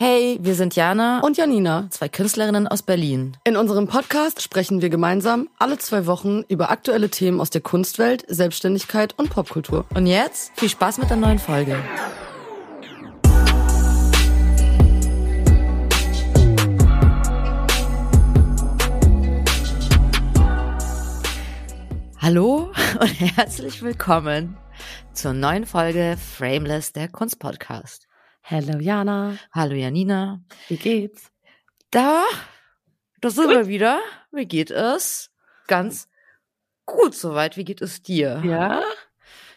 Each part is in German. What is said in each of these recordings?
Hey, wir sind Jana und Janina, zwei Künstlerinnen aus Berlin. In unserem Podcast sprechen wir gemeinsam alle zwei Wochen über aktuelle Themen aus der Kunstwelt, Selbstständigkeit und Popkultur. Und jetzt viel Spaß mit der neuen Folge. Hallo und herzlich willkommen zur neuen Folge Frameless, der Kunstpodcast. Hallo Jana. Hallo Janina. Wie geht's? Da, da sind wir wieder. Wie geht es? Ganz gut soweit. Wie geht es dir? Ja,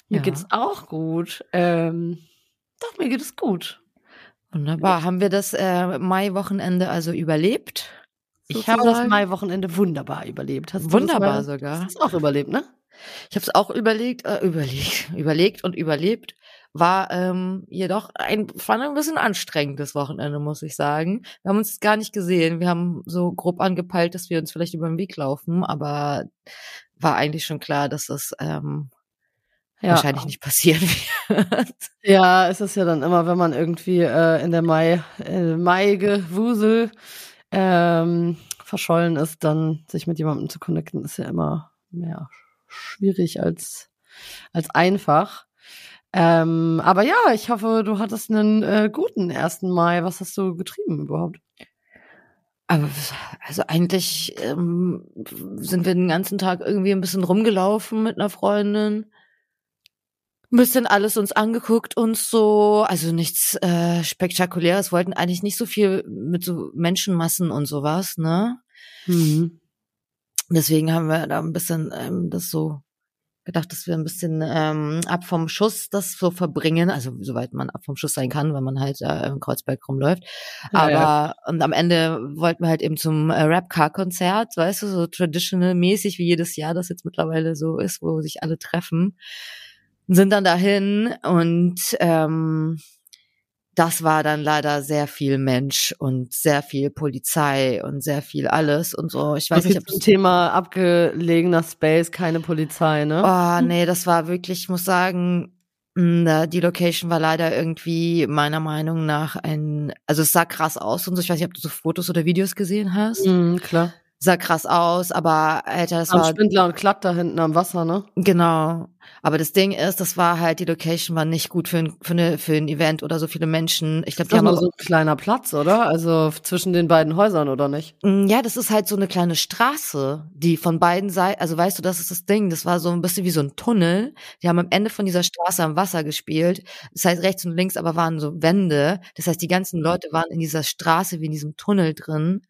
mir ja. geht's auch gut. Ähm, doch, mir geht es gut. Wunderbar. Haben wir das äh, Mai-Wochenende also überlebt? Ich habe das Mai-Wochenende wunderbar überlebt. Hast wunderbar sogar. Hast du auch überlebt, ne? Ich habe es auch überlegt, äh, überlegt, überlegt und überlebt war ähm, jedoch ein, fand ein bisschen anstrengendes Wochenende, muss ich sagen. Wir haben uns gar nicht gesehen. Wir haben so grob angepeilt, dass wir uns vielleicht über den Weg laufen, aber war eigentlich schon klar, dass das ähm, ja. wahrscheinlich nicht passieren wird. Ja, es ist ja dann immer, wenn man irgendwie äh, in der Mai, äh, Mai-Gewusel ähm, verschollen ist, dann sich mit jemandem zu connecten, ist ja immer mehr schwierig als, als einfach. Ähm, aber ja, ich hoffe, du hattest einen äh, guten 1. Mai. Was hast du getrieben überhaupt? Aber also eigentlich ähm, sind wir den ganzen Tag irgendwie ein bisschen rumgelaufen mit einer Freundin. Ein bisschen alles uns angeguckt, uns so, also nichts äh, Spektakuläres, wollten eigentlich nicht so viel mit so Menschenmassen und sowas, ne? Mhm. Deswegen haben wir da ein bisschen ähm, das so gedacht, dass wir ein bisschen ähm, ab vom Schuss das so verbringen, also soweit man ab vom Schuss sein kann, wenn man halt äh, im Kreuzberg rumläuft. Ja, Aber ja. und am Ende wollten wir halt eben zum äh, Rap-Car-Konzert, weißt du, so traditional-mäßig wie jedes Jahr das jetzt mittlerweile so ist, wo sich alle treffen. Sind dann dahin und ähm, das war dann leider sehr viel Mensch und sehr viel Polizei und sehr viel alles und so. Ich weiß nicht, ob das Thema abgelegener Space, keine Polizei, ne? Oh, nee, das war wirklich, ich muss sagen, hm, die Location war leider irgendwie meiner Meinung nach ein, also es sah krass aus und so. Ich weiß nicht, ob du so Fotos oder Videos gesehen hast. Mhm, klar sah krass aus, aber Alter, das am war Spindler und Klatt da hinten am Wasser, ne? Genau. Aber das Ding ist, das war halt die Location war nicht gut für ein, für, eine, für ein Event oder so viele Menschen. Ich glaube, die haben nur so ein kleiner Platz, oder? Also zwischen den beiden Häusern oder nicht? Mm, ja, das ist halt so eine kleine Straße, die von beiden Seiten, also weißt du, das ist das Ding, das war so ein bisschen wie so ein Tunnel. Die haben am Ende von dieser Straße am Wasser gespielt. Das heißt, rechts und links aber waren so Wände. Das heißt, die ganzen Leute waren in dieser Straße wie in diesem Tunnel drin.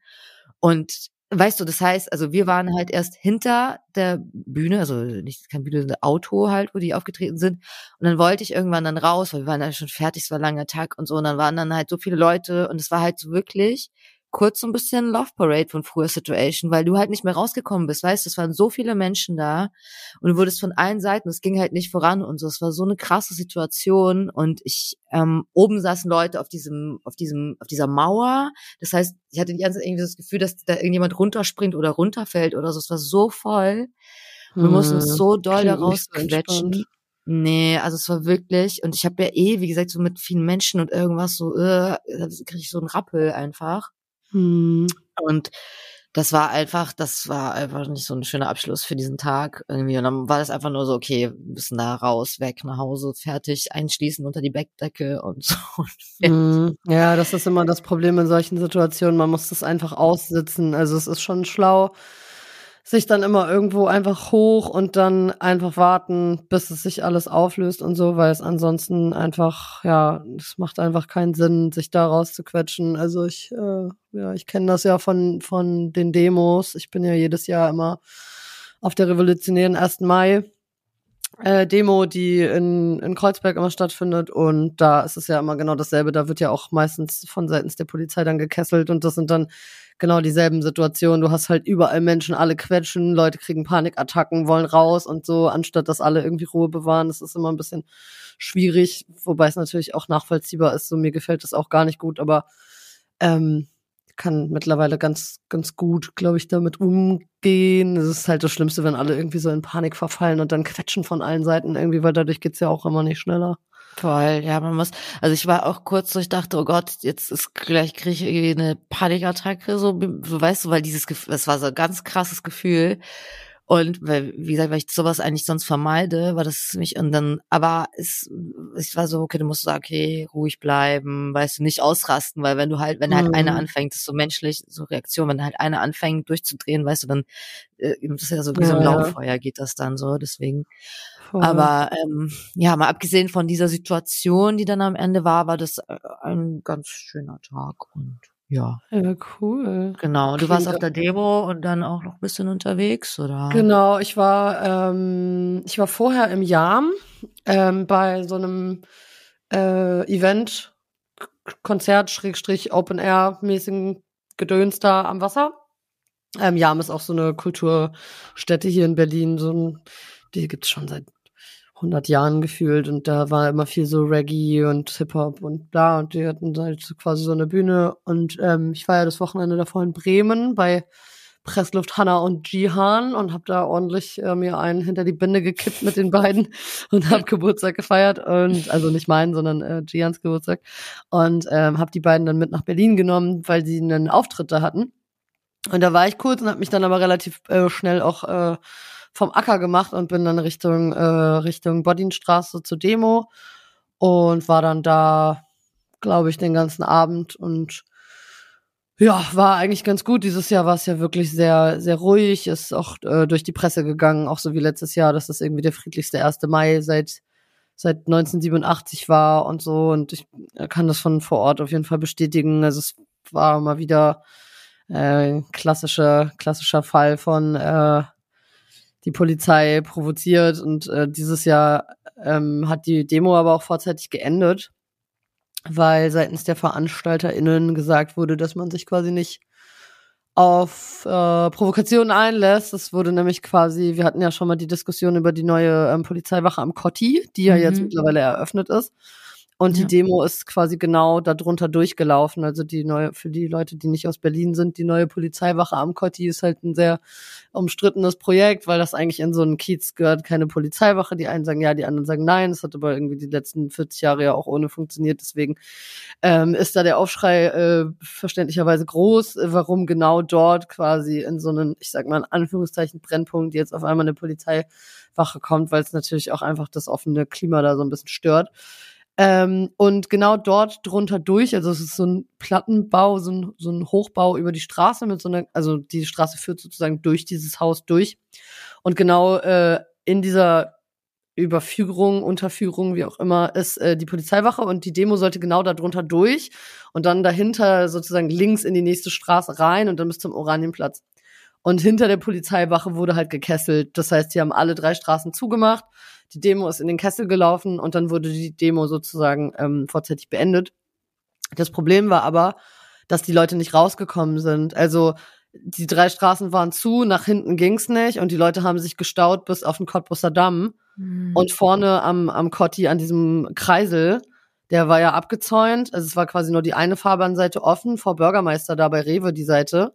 Und Weißt du, das heißt, also wir waren halt erst hinter der Bühne, also nicht kein Bühne, ein Auto halt, wo die aufgetreten sind. Und dann wollte ich irgendwann dann raus, weil wir waren ja schon fertig, es war ein langer Tag und so. Und dann waren dann halt so viele Leute und es war halt so wirklich kurz so ein bisschen Love Parade von früher Situation, weil du halt nicht mehr rausgekommen bist, weißt du, es waren so viele Menschen da und du wurdest von allen Seiten, es ging halt nicht voran und so, es war so eine krasse Situation und ich, ähm, oben saßen Leute auf diesem, auf diesem, auf dieser Mauer, das heißt, ich hatte die ganze Zeit irgendwie das Gefühl, dass da irgendjemand runterspringt oder runterfällt oder so, es war so voll, wir hm, mussten uns so doll da rausquetschen. Nee, also es war wirklich, und ich habe ja eh, wie gesagt, so mit vielen Menschen und irgendwas so, äh, kriege ich so einen Rappel einfach. Hm. Und das war einfach, das war einfach nicht so ein schöner Abschluss für diesen Tag irgendwie. Und dann war das einfach nur so, okay, wir müssen da raus, weg, nach Hause, fertig, einschließen unter die Bettdecke und so. Mm, ja, das ist immer das Problem in solchen Situationen. Man muss das einfach aussitzen. Also es ist schon schlau, sich dann immer irgendwo einfach hoch und dann einfach warten, bis es sich alles auflöst und so, weil es ansonsten einfach, ja, es macht einfach keinen Sinn, sich da rauszuquetschen. Also ich, äh, ja, ich kenne das ja von, von den Demos. Ich bin ja jedes Jahr immer auf der revolutionären 1. Mai. Äh, Demo, die in, in Kreuzberg immer stattfindet und da ist es ja immer genau dasselbe. Da wird ja auch meistens von seitens der Polizei dann gekesselt und das sind dann genau dieselben Situationen. Du hast halt überall Menschen, alle quetschen, Leute kriegen Panikattacken, wollen raus und so, anstatt dass alle irgendwie Ruhe bewahren. Das ist immer ein bisschen schwierig, wobei es natürlich auch nachvollziehbar ist. So mir gefällt das auch gar nicht gut, aber ähm, kann mittlerweile ganz, ganz gut, glaube ich, damit umgehen. Es ist halt das Schlimmste, wenn alle irgendwie so in Panik verfallen und dann quetschen von allen Seiten irgendwie, weil dadurch geht's ja auch immer nicht schneller. Voll, ja, man muss, also ich war auch kurz so, ich dachte, oh Gott, jetzt ist gleich kriege ich irgendwie eine Panikattacke, so, weißt du, weil dieses Gefühl, das war so ein ganz krasses Gefühl. Und weil, wie gesagt, weil ich sowas eigentlich sonst vermeide, war das mich und dann, aber es, ich war so, okay, du musst sagen, okay, ruhig bleiben, weißt du, nicht ausrasten, weil wenn du halt, wenn halt mhm. einer anfängt, das ist so menschlich, so Reaktion, wenn halt einer anfängt durchzudrehen, weißt du, dann, äh, das ist ja so wie ja, so ein Lauffeuer geht das dann so, deswegen. Voll. Aber ähm, ja, mal abgesehen von dieser Situation, die dann am Ende war, war das äh, ein ganz schöner Tag und ja. Ja, cool. Genau. Du warst auf der Demo und dann auch noch ein bisschen unterwegs, oder? Genau, ich war, ähm, ich war vorher im Jam ähm, bei so einem äh, Event, Konzert, Schrägstrich, Open-Air-mäßigen Gedöns da am Wasser. Ähm, Jam ist auch so eine Kulturstätte hier in Berlin, so ein, die gibt's schon seit 100 Jahren gefühlt und da war immer viel so Reggae und Hip-Hop und bla und die hatten halt quasi so eine Bühne und ähm, ich war ja das Wochenende davor in Bremen bei Pressluft Hanna und Jihan und habe da ordentlich äh, mir einen hinter die Binde gekippt mit den beiden und habe Geburtstag gefeiert und also nicht meinen, sondern äh, Jihans Geburtstag und ähm, habe die beiden dann mit nach Berlin genommen, weil sie einen Auftritt da hatten. Und da war ich kurz und habe mich dann aber relativ äh, schnell auch äh, vom Acker gemacht und bin dann Richtung, äh, Richtung Bodinstraße zur Demo und war dann da, glaube ich, den ganzen Abend und ja, war eigentlich ganz gut. Dieses Jahr war es ja wirklich sehr, sehr ruhig, ist auch äh, durch die Presse gegangen, auch so wie letztes Jahr, dass das irgendwie der friedlichste 1. Mai seit seit 1987 war und so. Und ich kann das von vor Ort auf jeden Fall bestätigen. Also es war mal wieder äh, klassischer, klassischer Fall von äh, die Polizei provoziert und äh, dieses Jahr ähm, hat die Demo aber auch vorzeitig geendet, weil seitens der VeranstalterInnen gesagt wurde, dass man sich quasi nicht auf äh, Provokationen einlässt. Es wurde nämlich quasi, wir hatten ja schon mal die Diskussion über die neue ähm, Polizeiwache am Kotti, die ja mhm. jetzt mittlerweile eröffnet ist. Und ja. die Demo ist quasi genau darunter durchgelaufen. Also die neue, für die Leute, die nicht aus Berlin sind, die neue Polizeiwache am Kotti ist halt ein sehr umstrittenes Projekt, weil das eigentlich in so einen Kiez gehört, keine Polizeiwache. Die einen sagen ja, die anderen sagen nein. Das hat aber irgendwie die letzten 40 Jahre ja auch ohne funktioniert. Deswegen ähm, ist da der Aufschrei äh, verständlicherweise groß, warum genau dort quasi in so einen, ich sag mal in Anführungszeichen, Brennpunkt jetzt auf einmal eine Polizeiwache kommt, weil es natürlich auch einfach das offene Klima da so ein bisschen stört. Ähm, und genau dort drunter durch, also es ist so ein Plattenbau, so ein, so ein Hochbau über die Straße mit so einer, also die Straße führt sozusagen durch dieses Haus durch. Und genau äh, in dieser Überführung, Unterführung, wie auch immer, ist äh, die Polizeiwache und die Demo sollte genau da drunter durch und dann dahinter sozusagen links in die nächste Straße rein und dann bis zum Oranienplatz. Und hinter der Polizeiwache wurde halt gekesselt. Das heißt, die haben alle drei Straßen zugemacht die Demo ist in den Kessel gelaufen und dann wurde die Demo sozusagen ähm, vorzeitig beendet. Das Problem war aber, dass die Leute nicht rausgekommen sind. Also die drei Straßen waren zu, nach hinten ging's nicht und die Leute haben sich gestaut bis auf den Cottbusser Damm. Mhm. Und vorne am, am Kotti, an diesem Kreisel, der war ja abgezäunt. Also es war quasi nur die eine Fahrbahnseite offen, vor Bürgermeister da bei Rewe die Seite.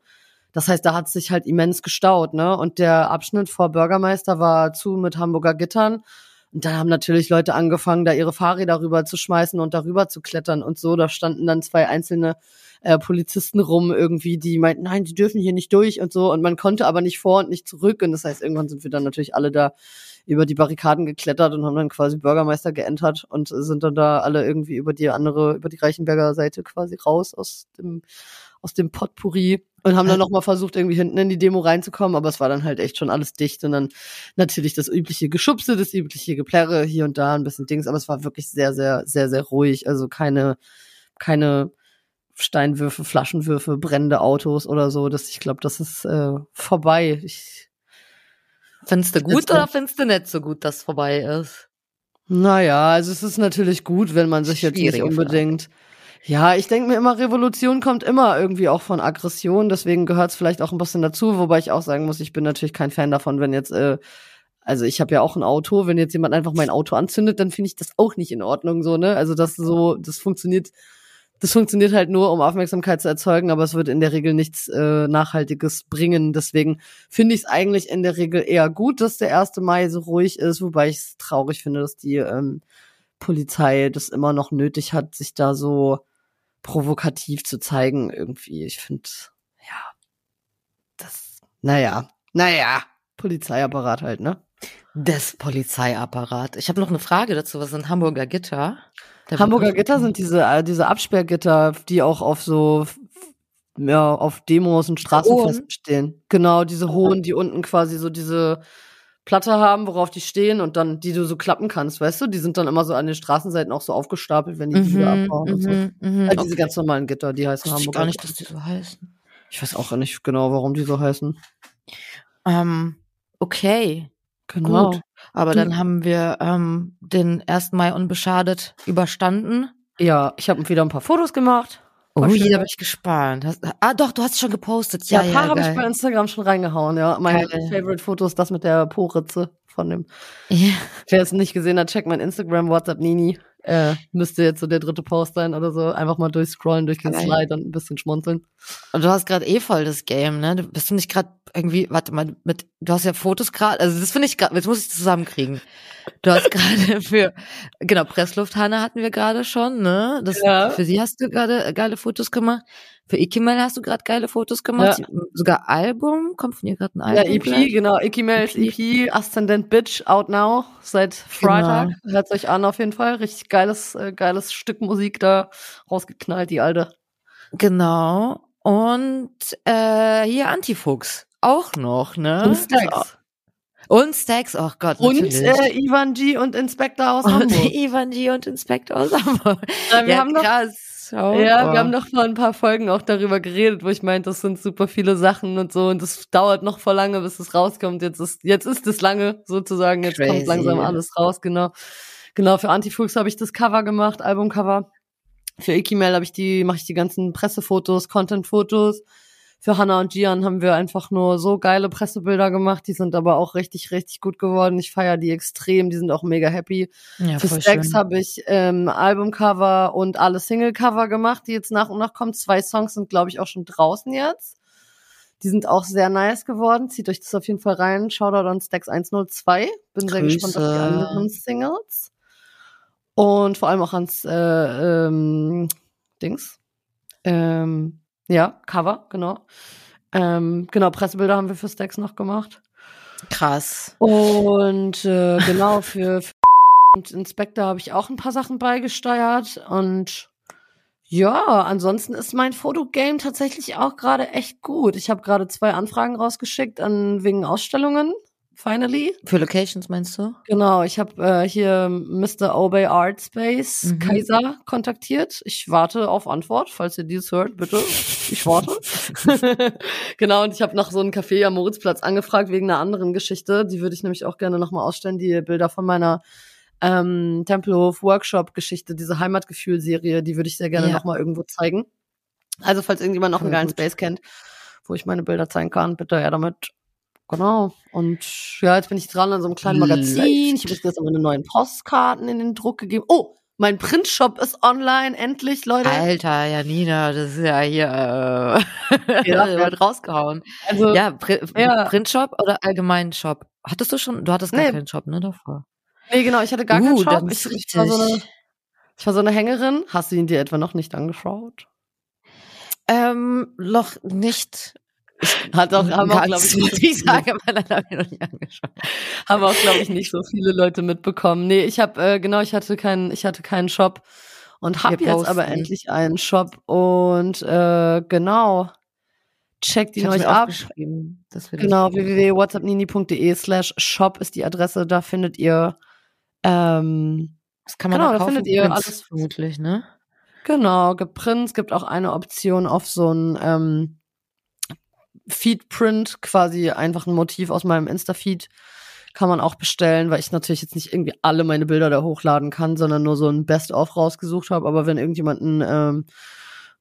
Das heißt, da hat sich halt immens gestaut, ne? Und der Abschnitt vor Bürgermeister war zu mit Hamburger Gittern. Und da haben natürlich Leute angefangen, da ihre Fahrräder rüber zu schmeißen und darüber zu klettern und so. Da standen dann zwei einzelne äh, Polizisten rum irgendwie, die meinten, nein, die dürfen hier nicht durch und so. Und man konnte aber nicht vor und nicht zurück. Und das heißt, irgendwann sind wir dann natürlich alle da über die Barrikaden geklettert und haben dann quasi Bürgermeister geentert und sind dann da alle irgendwie über die andere, über die Reichenberger Seite quasi raus aus dem, aus dem Potpourri und haben dann nochmal versucht, irgendwie hinten in die Demo reinzukommen, aber es war dann halt echt schon alles dicht und dann natürlich das übliche Geschubse, das übliche Geplärre hier und da ein bisschen Dings, aber es war wirklich sehr, sehr, sehr, sehr ruhig. Also keine, keine Steinwürfe, Flaschenwürfe, brennende Autos oder so. Das, ich glaube, das ist äh, vorbei. Ich, findest du gut oder findest du nicht so gut, dass vorbei ist? Naja, also es ist natürlich gut, wenn man sich jetzt nicht unbedingt. Frage ja, ich denke mir immer, Revolution kommt immer irgendwie auch von Aggression, deswegen gehört es vielleicht auch ein bisschen dazu, wobei ich auch sagen muss, ich bin natürlich kein Fan davon, wenn jetzt, äh, also ich habe ja auch ein Auto, wenn jetzt jemand einfach mein Auto anzündet, dann finde ich das auch nicht in Ordnung so, ne? Also das so, das funktioniert, das funktioniert halt nur, um Aufmerksamkeit zu erzeugen, aber es wird in der Regel nichts äh, Nachhaltiges bringen. Deswegen finde ich es eigentlich in der Regel eher gut, dass der 1. Mai so ruhig ist, wobei ich es traurig finde, dass die ähm, Polizei das immer noch nötig hat, sich da so provokativ zu zeigen irgendwie. Ich finde, ja, das, naja, naja, Polizeiapparat halt, ne? Das Polizeiapparat. Ich habe noch eine Frage dazu. Was sind Hamburger Gitter? Der Hamburger Gitter sind diese, äh, diese Absperrgitter, die auch auf so ja, auf Demos und Straßenfesten stehen. Genau, diese hohen, die unten quasi so diese Platte haben, worauf die stehen und dann, die du so klappen kannst, weißt du? Die sind dann immer so an den Straßenseiten auch so aufgestapelt, wenn die Mhm, wieder abbauen und so. mhm, mhm. Also diese Okay. ganz normalen Gitter, die heißen Wusste ich gar nicht, dass die so heißen. Ich weiß auch nicht genau, warum die so heißen. Ähm, okay, Genau. gut. Aber Du- dann haben wir ähm, den 1. Mai unbeschadet überstanden. Ja, ich habe wieder ein paar Fotos gemacht. Oh, schön. da bin ich gespannt. Hast, ah, doch, du hast schon gepostet. Ja, Ja, ja, ein paar habe ich bei Instagram schon reingehauen, ja. Geil. Favorite-Foto ist das mit der Po-Ritze von dem. Ja. Wer es nicht gesehen hat, checkt mein Instagram, WhatsApp Nini. Äh, müsste jetzt so der dritte Post sein oder so. Einfach mal durchscrollen durch den Geil. Slide und ein bisschen schmunzeln. Und du hast gerade eh voll das Game, ne? Du bist du nicht gerade irgendwie, warte mal, mit, du hast ja Fotos gerade, also das finde ich gerade, jetzt muss ich zusammenkriegen. Du hast gerade für, genau, Presslufthanne hatten wir gerade schon, ne? Das, Ja. Für sie hast du gerade geile Fotos gemacht. Für Ikimel hast du gerade geile Fotos gemacht. Ja. Sogar Album, kommt von ihr gerade ein Ja, Album. EP, gleich? genau. Icky Mel's EP, Ascendant Bitch, out now, seit Freitag. Hört's euch an auf jeden Fall. Richtig geiles, äh, geiles Stück Musik da rausgeknallt, die alte. Genau. Und äh, hier Antifuchs. Auch noch, ne? Und Stax. Und Stacks, oh Gott, Und äh, Ivan G und Inspector aus Und Hamburg. Ivan G und Inspektor aus Hamburg. Ja, wir ja, haben noch krass. Schau Ja, wir haben noch vor ein paar Folgen auch darüber geredet, wo ich meinte, das sind super viele Sachen und so und das dauert noch vor lange, bis es rauskommt. Jetzt ist jetzt ist es lange sozusagen, jetzt Crazy. kommt langsam alles raus, genau. Genau, für Antifuchs habe ich das Cover gemacht, Albumcover. Für Ikimel habe ich die mache ich die ganzen Pressefotos, Contentfotos. Für Hannah und Gian haben wir einfach nur so geile Pressebilder gemacht, die sind aber auch richtig richtig gut geworden. Ich feiere die extrem, die sind auch mega happy. ja, Für Stacks habe ich ähm, Albumcover und alle Singlecover gemacht, die jetzt nach und nach kommen. Zwei Songs sind, glaube ich, auch schon draußen jetzt. Die sind auch sehr nice geworden. Zieht euch das auf jeden Fall rein. Shoutout an Stacks 102. Bin sehr gespannt auf die Grüße. anderen Singles. Und vor allem auch ans äh, ähm, Dings. Ähm, ja, Cover, genau. Ähm, genau, Pressebilder haben wir für Stacks noch gemacht. Krass. Und äh, genau, für, für und Inspector habe ich auch ein paar Sachen beigesteuert. Und ja, ansonsten ist mein Fotogame tatsächlich auch gerade echt gut. Ich habe gerade zwei Anfragen rausgeschickt an wegen Ausstellungen. Finally. Für Locations meinst du? Genau, ich habe äh, hier Mr. Obey Art Space Mhm. Kaiser kontaktiert. Ich warte auf Antwort, falls ihr dies hört, bitte. Ich warte. genau, und ich habe noch so ein Café am Moritzplatz angefragt wegen einer anderen Geschichte. Die würde ich nämlich auch gerne nochmal ausstellen, die Bilder von meiner ähm, Tempelhof Workshop Geschichte, diese Heimatgefühl-Serie, die würde ich sehr gerne Ja. nochmal irgendwo zeigen. Also, falls irgendjemand noch einen geilen. Space kennt, wo ich meine Bilder zeigen kann, bitte her damit. Genau. Und ja, jetzt bin ich dran an so einem kleinen Magazin. Ich habe jetzt meine neuen Postkarten in den Druck gegeben. Oh, mein Printshop ist online, endlich, Leute. Alter, Janina, das ist ja hier äh, Ja. rausgehauen. Also, Ja, Pri Ja. Printshop oder allgemein Shop? Hattest du schon? Du hattest gar Nee. keinen Shop, ne, davor? nee, genau, ich hatte gar uh, keinen Shop. Ich, ich, war so eine, ich war so eine Hängerin. Hast du ihn dir etwa noch nicht angeschaut? Ähm, noch nicht. Hat auch, haben auch, glaube ich, muss ich sagen, dann habe ich noch nicht angeschaut. haben auch, glaube ich, nicht so viele Leute mitbekommen. Nee, ich habe, äh, genau, ich hatte keinen, ich hatte keinen Shop und habe jetzt aber endlich einen Shop und äh, genau, checkt ihn euch mir ab. Genau, www.whatsappnini.de slash shop ist die Adresse, da findet ihr, ähm, Das kann man Genau, da da kaufen. findet ihr alles. vermutlich, ne? genau, gibt Prints, gibt auch eine Option auf so ein ähm, Feed-Print, quasi einfach ein Motiv aus meinem Insta-Feed, kann man auch bestellen, weil ich natürlich jetzt nicht irgendwie alle meine Bilder da hochladen kann, sondern nur so ein Best-of rausgesucht habe. Aber wenn irgendjemand ein ähm,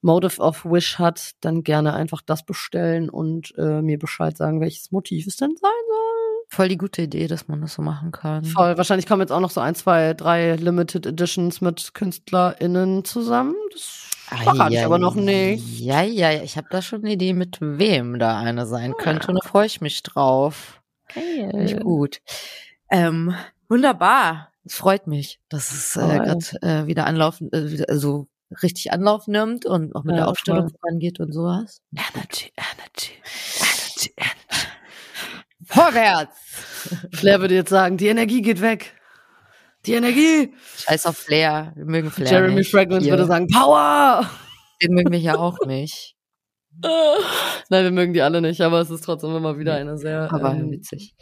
Motive of Wish hat, dann gerne einfach das bestellen und äh, mir Bescheid sagen, welches Motiv es denn sein soll. Voll die gute Idee, dass man das so machen kann. Voll. Wahrscheinlich kommen jetzt auch noch so ein, zwei, drei Limited Editions mit KünstlerInnen zusammen. Das verrate ich aber noch nicht. Ja, ja, ja. Ich habe da schon eine Idee, mit wem da eine sein könnte. Und da freue ich mich drauf. Finde ich Geil. gut. Ähm, wunderbar. Es freut mich, dass es äh, gerade äh, wieder anlaufen, äh, wieder, also richtig Anlauf nimmt und auch mit Ja, der Aufstellung voll. vorangeht und sowas. Energy, Energy, Energy, Energy. Vorwärts! Flair würde jetzt sagen, die Energie geht weg. Die Energie. Scheiß auf Flair. Wir mögen Flair Jeremy nicht. Fragrance Hier. würde sagen, Power. Den mögen wir ja auch nicht. Nein, wir mögen die alle nicht, aber es ist trotzdem immer wieder eine sehr. Aber ähm, witzig.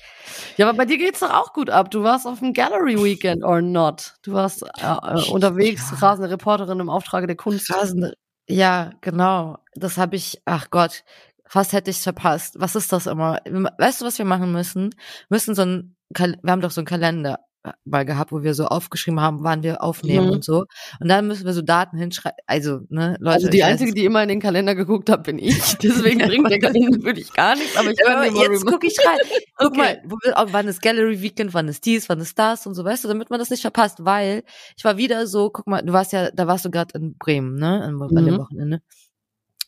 ja, aber bei dir geht's doch auch gut ab. Du warst auf dem Gallery Weekend or not. Du warst äh, äh, unterwegs, Ja. rasende Reporterin im Auftrage der Kunst. Rasende. Ja, genau. Das habe ich, ach Gott, fast hätte ich verpasst. Was ist das immer? Weißt du, was wir machen müssen? Wir müssen so ein, wir haben doch so einen Kalender mal gehabt, wo wir so aufgeschrieben haben, wann wir aufnehmen Mhm. und so. Und dann müssen wir so Daten hinschreiben. Also, ne, Leute. Also die einzige, die immer in den Kalender geguckt hat, bin ich. Deswegen bringt der Kalender wirklich gar nichts. Aber ich Aber jetzt gucke ich rein. Guck Okay. mal, wo oh, wann ist Gallery Weekend, wann ist dies, wann ist das und so, weißt du, damit man das nicht verpasst, weil ich war wieder so, guck mal, du warst ja, da warst du gerade in Bremen, ne, an, an dem Mhm. Wochenende.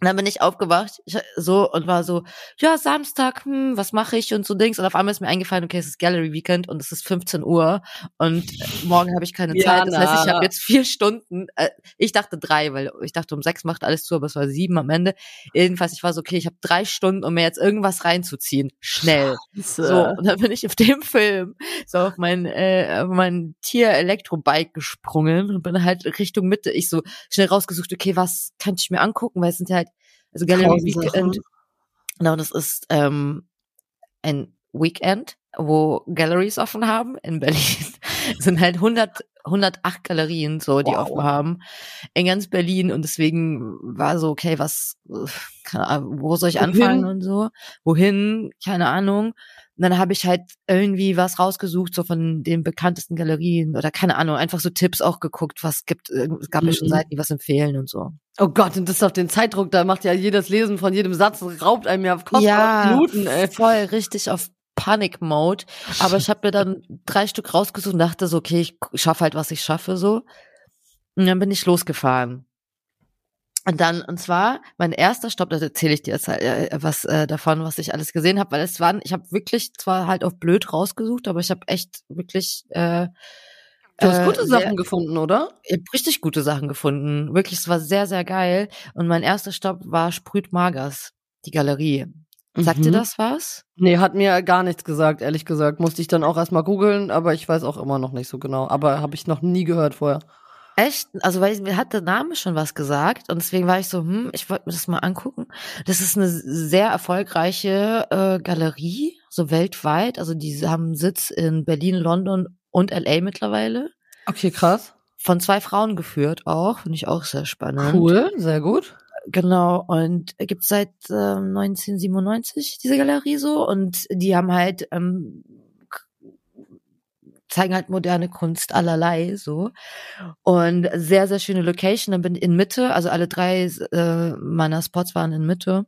Und dann bin ich aufgewacht, ich, so, und war so, ja, Samstag, hm, was mache ich und so Dings. Und auf einmal ist mir eingefallen, okay, es ist Gallery Weekend und es ist 15 Uhr und äh, morgen habe ich keine Zeit. Das heißt, ich habe jetzt vier Stunden, äh, ich dachte drei, weil ich dachte, um sechs macht alles zu, aber es war sieben am Ende. Jedenfals, ich war so, okay, ich habe drei Stunden, um mir jetzt irgendwas reinzuziehen. Schnell. So, So. und dann bin ich auf dem Film so auf mein, äh, auf mein Tier-Elektrobike gesprungen und bin halt Richtung Mitte. Ich so schnell rausgesucht, okay, was kann ich mir angucken, weil es sind ja halt, also Gallery Weekend, genau, das ist ähm, ein Weekend, wo Galleries offen haben in Berlin. Es sind halt 100, 108 Galerien, so, die Wow. offen haben in ganz Berlin und deswegen war so, okay, was, äh, keine Ahnung, wo soll ich Wohin? anfangen und so? Wohin? Keine Ahnung. Und dann habe ich halt irgendwie was rausgesucht, so von den bekanntesten Galerien oder keine Ahnung, einfach so Tipps auch geguckt, was gibt, äh, es gab ja schon Mhm. Seiten, die was empfehlen und so. Oh Gott, und das auf den Zeitdruck, da macht ja jedes Lesen von jedem Satz, raubt einem ja kostbare Minuten, ey. voll richtig auf Panic-Mode. Aber ich habe mir dann drei Stück rausgesucht und dachte so, okay, ich schaffe halt, was ich schaffe, so. Und dann bin ich losgefahren. Und dann, und zwar, mein erster Stopp, da erzähle ich dir jetzt halt, äh, was äh, davon, was ich alles gesehen habe, weil es waren, ich habe wirklich zwar halt auf blöd rausgesucht, aber ich habe echt wirklich äh, Du hast äh, gute sehr- Sachen gefunden, oder? ich hab richtig gute Sachen gefunden. Wirklich, es war sehr, sehr geil. Und mein erster Stopp war Sprüt Magers, die Galerie. Sagt dir Mhm. das was? Nee, hat mir gar nichts gesagt, ehrlich gesagt. Musste ich dann auch erstmal googeln, aber ich weiß auch immer noch nicht so genau. Aber habe ich noch nie gehört vorher. Echt? Also, weil mir hat der Name schon was gesagt und deswegen war ich so, hm, ich wollte mir das mal angucken. Das ist eine sehr erfolgreiche äh, Galerie, so weltweit. Also, die haben Sitz in Berlin, London und LA mittlerweile. Okay, krass. Von zwei Frauen geführt auch, finde ich auch sehr spannend. Cool, sehr gut. Genau, und gibt's seit ähm, 1997 diese Galerie so und die haben halt ähm, zeigen halt moderne Kunst allerlei so und sehr sehr schöne Location. Dann bin in Mitte, also alle drei äh, meiner Spots waren in Mitte.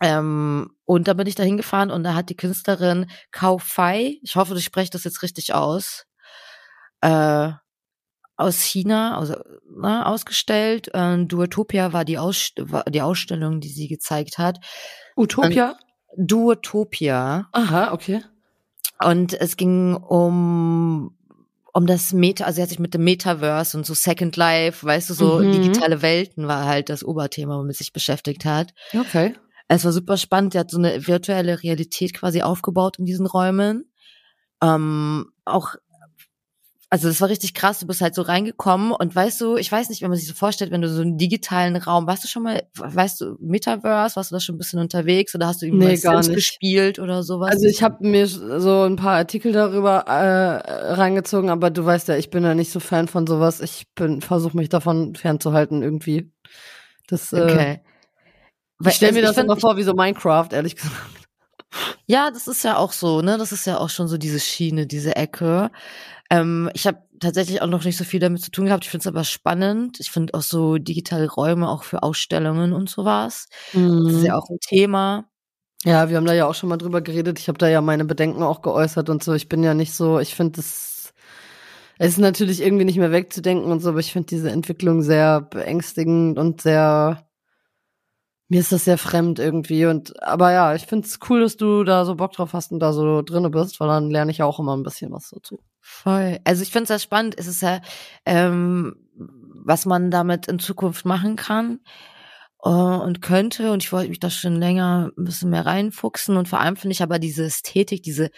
Ähm, und da bin ich da hingefahren und da hat die Künstlerin Kau Fei, ich hoffe, ich spreche das jetzt richtig aus, äh, aus China also, ne, ausgestellt. Ähm, Duotopia war die, Aus war die Ausstellung, die sie gezeigt hat. Utopia? Duotopia. Aha, okay. Und es ging um um das Meta, also sie hat sich mit dem Metaverse und so Second Life, weißt du, so Mhm. digitale Welten war halt das Oberthema, womit sie sich beschäftigt hat. Okay. Es war super spannend. Die hat so eine virtuelle Realität quasi aufgebaut in diesen Räumen. Ähm, auch, also das war richtig krass. Du bist halt so reingekommen und weißt du, ich weiß nicht, wenn man sich so vorstellt, wenn du so einen digitalen Raum, warst du schon mal, weißt du, Metaverse, warst du da schon ein bisschen unterwegs oder hast du irgendwie Nee, Sims nicht. gespielt oder sowas? Also ich habe mir so ein paar Artikel darüber äh, reingezogen, aber du weißt ja, ich bin ja nicht so Fan von sowas. Ich bin versuche mich davon fernzuhalten irgendwie. Das äh, okay. Ich stelle mir also das immer vor wie so Minecraft, ehrlich gesagt. Ja, das ist ja auch so, ne? Das ist ja auch schon so diese Schiene, diese Ecke. Ähm, ich habe tatsächlich auch noch nicht so viel damit zu tun gehabt. Ich finde es aber spannend. Ich finde auch so digitale Räume auch für Ausstellungen und sowas. Das ist ja auch ein Thema. Ja, wir haben da ja auch schon mal drüber geredet. Ich habe da ja meine Bedenken auch geäußert und so. Ich bin ja nicht so, ich finde das, es ist natürlich irgendwie nicht mehr wegzudenken und so, aber ich finde diese Entwicklung sehr beängstigend und sehr, mir ist das sehr fremd irgendwie. Und aber ja, ich finde es cool, dass du da so Bock drauf hast und da so drinne bist, weil dann lerne ich ja auch immer ein bisschen was dazu. Voll. Also ich finde es sehr spannend. Es ist ja, ähm, was man damit in Zukunft machen kann äh, und könnte. Und ich wollte mich da schon länger ein bisschen mehr reinfuchsen. Und vor allem finde ich aber diese Ästhetik, diese,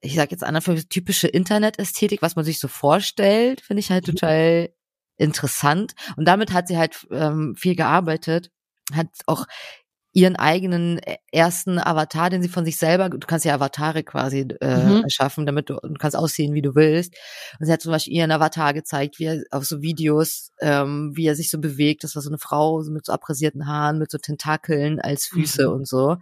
ich sag jetzt einfach typische Internet-Ästhetik, was man sich so vorstellt, finde ich halt Mhm. total interessant. Und damit hat sie halt ähm, viel gearbeitet, hat auch ihren eigenen äh, ersten Avatar, den sie von sich selber, du kannst ja Avatare quasi äh, Mhm. erschaffen, damit du, du kannst aussehen, wie du willst. Und sie hat zum Beispiel ihren Avatar gezeigt, wie er auf so Videos, ähm, wie er sich so bewegt. Das war so eine Frau so mit so abrasierten Haaren, mit so Tentakeln als Füße Mhm. und so.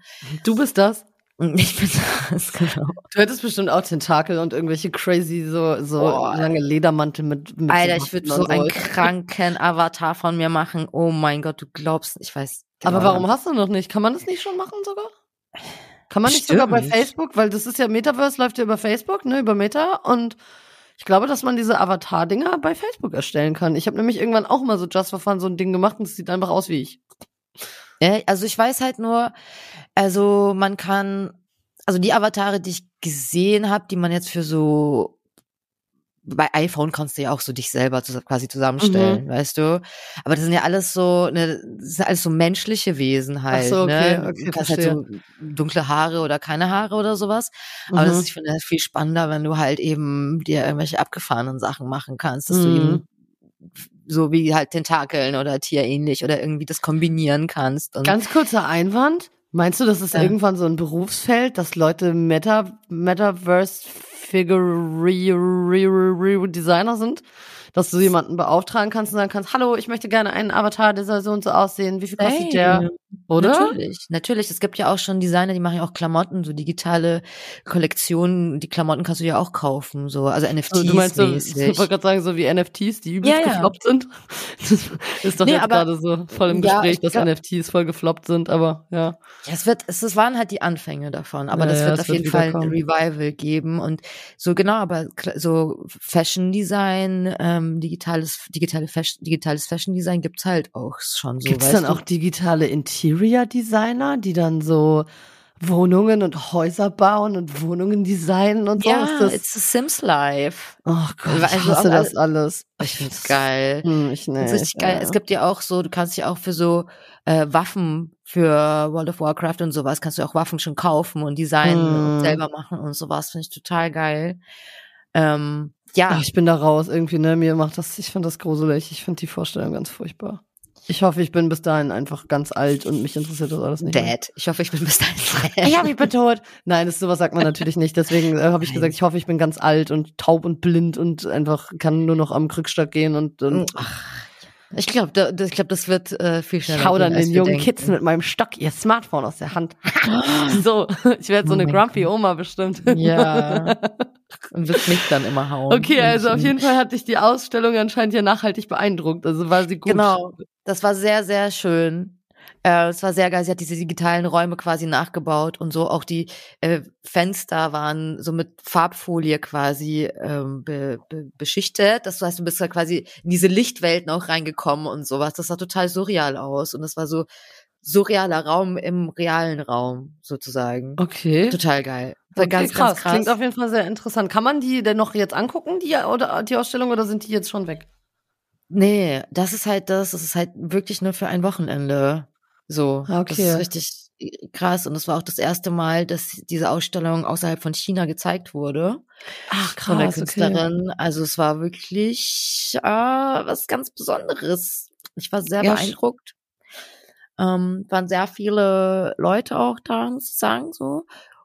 Du bist das? Ich bin das, genau. Du hättest bestimmt auch Tentakel und irgendwelche crazy, so, so Boah. lange Ledermantel mit, mit Alter, ich würde so einen kranken Avatar von mir machen. Oh mein Gott, du glaubst, ich weiß. Aber genau. warum hast du noch nicht? Kann man das nicht schon machen sogar? Kann man nicht sogar bei. Facebook, weil das ist ja Metaverse läuft ja über Facebook, ne, über Meta und ich glaube, dass man diese Avatar-Dinger bei Facebook erstellen kann. Ich habe nämlich irgendwann auch mal so Just for Fun so ein Ding gemacht und es sieht einfach aus wie ich. Ja, also ich weiß halt nur, also man kann, also die Avatare, die ich gesehen habe, die man jetzt für so bei iPhone kannst du ja auch so dich selber quasi zusammenstellen, Mhm. weißt du? Aber das sind ja alles so, ne, das sind alles so menschliche Wesen halt, so, okay, ne? okay, du kannst halt so dunkle Haare oder keine Haare oder sowas. Aber das Mhm. ist, ich finde das viel spannender, wenn du halt eben dir irgendwelche abgefahrenen Sachen machen kannst, dass du Mhm. eben so wie halt Tentakeln oder tierähnlich oder irgendwie das kombinieren kannst. Und Ganz kurzer Einwand. Meinst du, das ist Ja. irgendwann so ein Berufsfeld, dass Leute Meta, Metaverse Figure Designer sind? Dass du jemanden beauftragen kannst und sagen kannst, hallo, ich möchte gerne einen Avatar, der soll so und so aussehen. Wie viel kostet Hey, der? Oder? Natürlich, natürlich. Es gibt ja auch schon Designer, die machen ja auch Klamotten, so digitale Kollektionen. Die Klamotten kannst du ja auch kaufen, so also NFTs Also, du meinst so, ich mäßig. wollte gerade sagen, so wie NFTs, die übelst Ja, ja. gefloppt sind. Das ist doch Nee, jetzt gerade so voll im Ja, Gespräch, ich dass glaub- NFTs voll gefloppt sind, aber ja. Ja, es wird, es, es waren halt die Anfänge davon, aber Ja, das ja, wird auf wird jeden Fall ein. Revival geben und so genau, aber so Fashion Design, ähm, digitales, digitale Fashion, digitales Fashion Design gibt's halt auch schon so. Gibt's dann du? auch digitale Interior Designer, die dann so Wohnungen und Häuser bauen und Wohnungen designen und so? Ja, ist das, it's a Sims Life. oh Gott, ich also hasse auch das alles. Ich find's geil. Hm, ich Das ist nicht. richtig geil. ja. Es gibt ja auch so, du kannst ja auch für so äh, Waffen für World of Warcraft und sowas, kannst du auch Waffen schon kaufen und designen Hm. und selber machen und sowas. Finde ich total geil. Ähm, ja, Ach, ich bin da raus irgendwie, ne? Mir macht das, ich finde das gruselig. Ich finde die Vorstellung ganz furchtbar. Ich hoffe, ich bin bis dahin einfach ganz alt und mich interessiert das alles nicht. mehr. Dad. Ich hoffe, ich bin bis dahin Ich hoffe, ich bin tot. Nein, das, sowas sagt man natürlich nicht. Deswegen äh, habe ich Nein. gesagt, ich hoffe, ich bin ganz alt und taub und blind und einfach kann nur noch am Krückstock gehen und, und Ach, ich glaube, da, ich glaube, das wird äh, viel ich schneller. hau dann den jungen denken. Kids mit meinem Stock ihr Smartphone aus der Hand. so, ich werde so Oh eine grumpy Gott. Oma bestimmt. Ja. Und wird mich dann immer hauen. Okay, also auf jeden Fall hat dich die Ausstellung anscheinend ja nachhaltig beeindruckt. Also war sie gut. Genau. Das war sehr, sehr schön. Äh, es war sehr geil. Sie hat diese digitalen Räume quasi nachgebaut und so. Auch die äh, Fenster waren so mit Farbfolie quasi ähm, be, be, beschichtet. Das heißt, du bist da quasi in diese Lichtwelten auch reingekommen und sowas. Das sah total surreal aus. Und das war so surrealer Raum im realen Raum sozusagen. Okay. Total geil. War Okay, ganz, krass. ganz krass. Klingt auf jeden Fall sehr interessant. Kann man die denn noch jetzt angucken, die, oder, die Ausstellung, oder sind die jetzt schon weg? Nee, das ist halt das, das ist halt wirklich nur für ein Wochenende. So. Ah, Das okay. ist richtig krass. Und das war auch das erste Mal, dass diese Ausstellung außerhalb von China gezeigt wurde. Ach, von der Künstlerin. Also es war wirklich äh, was ganz Besonderes. Ich war sehr Ja, beeindruckt. Ähm, waren sehr viele Leute auch da, muss ich sagen, so.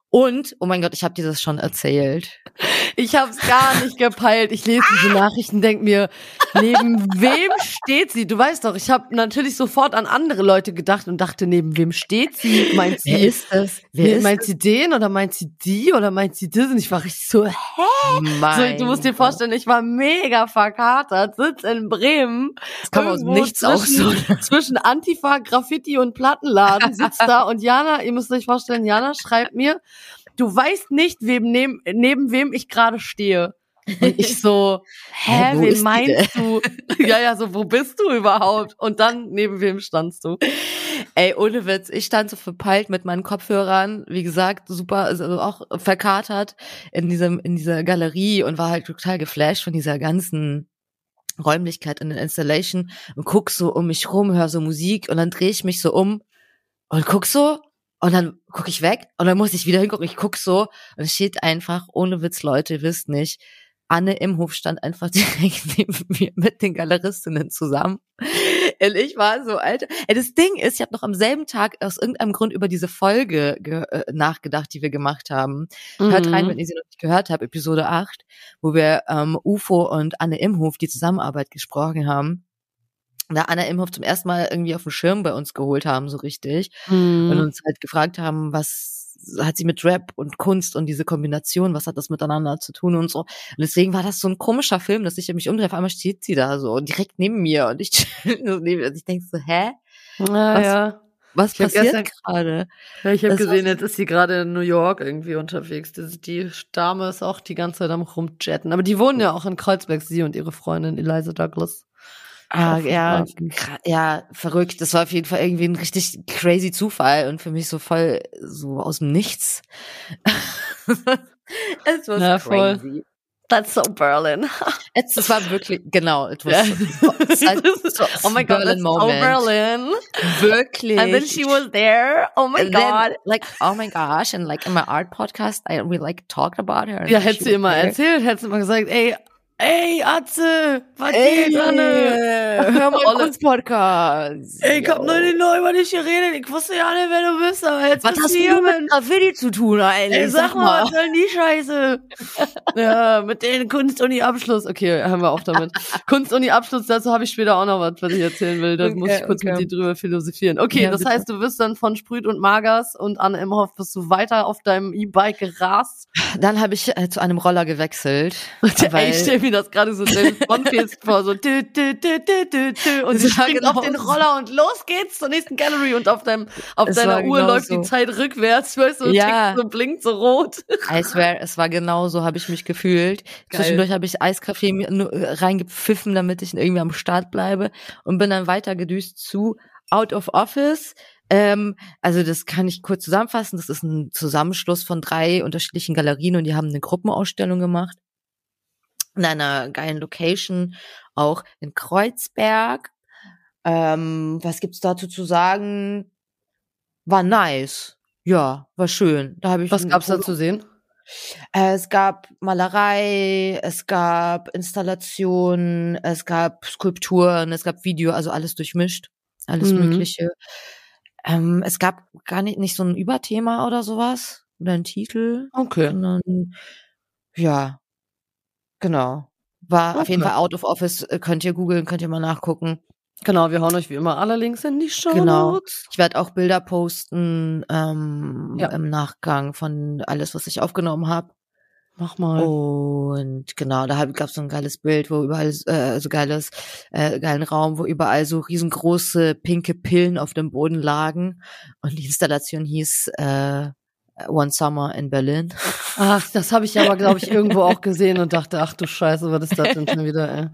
Und, oh mein Gott, ich habe dir das schon erzählt. Ich hab's gar nicht gepeilt. Ich lese diese Nachrichten, denk mir, neben wem steht sie? Du weißt doch, ich habe natürlich sofort an andere Leute gedacht und dachte, neben wem steht sie? Meint sie, Wer ist das? Wer Nee, ist meint sie den oder meint sie die oder meint sie das? Und ich war richtig so, hä? So, du musst dir vorstellen, ich war mega verkatert, sitz in Bremen. Das kam aus nichts auch so. zwischen, zwischen Antifa, Graffiti und Plattenladen, sitzt da und Jana, ihr müsst euch vorstellen, Jana schreibt mir, du weißt nicht, wem neben, neben wem ich gerade stehe. Und ich so, hä, Hä, wen meinst du? ja, ja, so, wo bist du überhaupt? Und dann, neben wem standst du? Ey, ohne Witz, ich stand so verpeilt mit meinen Kopfhörern, wie gesagt, super, also auch verkatert in diesem, in dieser Galerie und war halt total geflasht von dieser ganzen Räumlichkeit in der Installation und guck so um mich rum, hör so Musik und dann drehe ich mich so um und guck so und dann guck ich weg und dann muss ich wieder hingucken, ich guck so und es steht einfach, ohne Witz, Leute, ihr wisst nicht, Anne Imhof stand einfach direkt neben mir mit den Galeristinnen zusammen. Und ich war so, Alter. Ey, das Ding ist, ich habe noch am selben Tag aus irgendeinem Grund über diese Folge ge äh, nachgedacht, die wir gemacht haben. Hört rein, Mhm. wenn ihr sie noch nicht gehört habt, Episode 8, wo wir ähm, UFO und Anne Imhof die Zusammenarbeit gesprochen haben. Da Anne Imhof zum ersten Mal irgendwie auf den Schirm bei uns geholt haben, so richtig und Mhm. uns halt gefragt haben, was hat sie mit Rap und Kunst und diese Kombination, was hat das miteinander zu tun und so. Und deswegen war das so ein komischer Film, dass ich mich umdrehe, auf einmal steht sie da so direkt neben mir und ich. Und ich denke so, hä? Ja, Was- ja. Was passiert gerade? Ja, ich habe gesehen, jetzt ist sie gerade in New York irgendwie unterwegs. Die, die Dame ist auch die ganze Zeit am rumjetten. Aber die wohnen ja auch in Kreuzberg, sie und ihre Freundin Eliza Douglas. Ah, ja, ja, verrückt. Das war auf jeden Fall irgendwie ein richtig crazy Zufall und für mich so voll so aus dem Nichts. es war voll. crazy. That's so Berlin. Es, es war wirklich, genau, it was, es war- oh my God, Berlin that's so Moment. Berlin. Wirklich. And then she was there. Oh my And then, God. like, oh my gosh, and like in my art podcast, I we like talked about her. Ja, du was immer there. erzählt, hättest du immer gesagt, ey, ey, Atze, was Ey, geht, Anne? hör mal Olle. Kunstpodcast. Ey, ich hab Yo. noch über dich geredet. Ich wusste ja nicht, wer du bist, aber jetzt Was bist hast du hier, mit Mensch. Graffiti zu tun eigentlich? Ey, sag mal, was soll denn die Scheiße? ja, mit den Kunst-Uni-Abschluss. Okay, hören wir auf damit. Kunst-Uni-Abschluss, dazu habe ich später auch noch was, was ich erzählen will. Da Okay, muss ich kurz okay. mit dir drüber philosophieren. Okay, Ja, das bitte. heißt, du wirst dann von Sprüt und Magas und Anne Imhoff bist du weiter auf deinem E-Bike gerast. Dann habe ich äh, zu einem Roller gewechselt. Ey, weil- mir das gerade so James vor, so dü, dü, dü, dü, dü, dü, und sie springt auf den. Roller und los geht's zur nächsten Gallery und auf deinem, auf Es deiner Uhr genau läuft so. die Zeit rückwärts, weißt du, Ja. tickt so blinkt so rot. I swear, es war genau so, habe ich mich gefühlt. Geil. Zwischendurch habe ich Eiskaffee äh, reingepfiffen, damit ich irgendwie am Start bleibe und bin dann weiter gedüst zu Out of Office. Ähm, also das kann ich kurz zusammenfassen. Das ist ein Zusammenschluss von drei unterschiedlichen Galerien und die haben eine Gruppenausstellung gemacht in einer geilen Location, auch in Kreuzberg. Ähm, was gibt's dazu zu sagen? War nice. Ja, war schön. Da habe ich Was gab's da zu sehen? äh, Es gab Malerei, es gab Installationen, es gab Skulpturen, es gab Video, also alles durchmischt, alles Mhm. Mögliche. Ähm, es gab gar nicht, nicht so ein Überthema oder sowas oder ein Titel, Okay. sondern ja, genau. War auf jeden Okay. Fall out of office, äh, könnt ihr googeln, könnt ihr mal nachgucken. Genau, wir hauen euch wie immer alle Links in die Show Genau. Ich werde auch Bilder posten ähm, Ja. im Nachgang von alles, was ich aufgenommen habe. Mach mal. Und genau, da gab es so ein geiles Bild, wo überall äh, so geiles, äh, geilen Raum, wo überall so riesengroße pinke Pillen auf dem Boden lagen. Und die Installation hieß äh, One Summer in Berlin. Ach, das habe ich aber, glaube ich, irgendwo auch gesehen und dachte, ach du Scheiße, was ist das denn schon wieder, ey?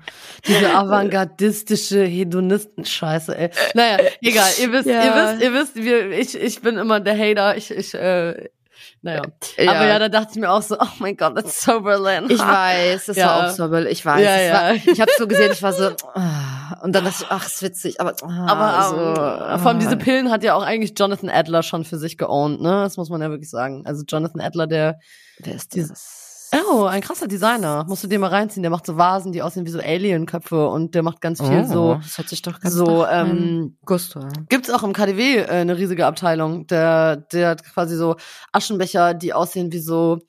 Diese avantgardistische Hedonisten-Scheiße, ey. Naja, egal, ihr wisst, Ja. ihr wisst, ihr wisst, wir, ich, ich bin immer der Hater, ich, ich, äh, naja. Ja. Aber ja, da dachte ich mir auch so, oh mein Gott, that's so Berlin. Ich weiß, das Ja. war auch so, weil ich weiß. Ja. War, ich habe so gesehen, ich war so, ah, und dann dachte ich, ach, ist witzig, aber, ah, Aber so, ähm, vor allem diese ah. Pillen hat ja auch eigentlich Jonathan Adler schon für sich geowned, ne? Das muss man ja wirklich sagen. Also Jonathan Adler, der Wer ist diese- das? Oh, ein krasser Designer. Musst du dir mal reinziehen. Der macht so Vasen, die aussehen wie so Alienköpfe und der macht ganz viel Oh, so. das hört sich doch ganz So, ähm, Gusto. gibt's auch im KDW äh, eine riesige Abteilung. Der, der hat quasi so Aschenbecher, die aussehen wie so,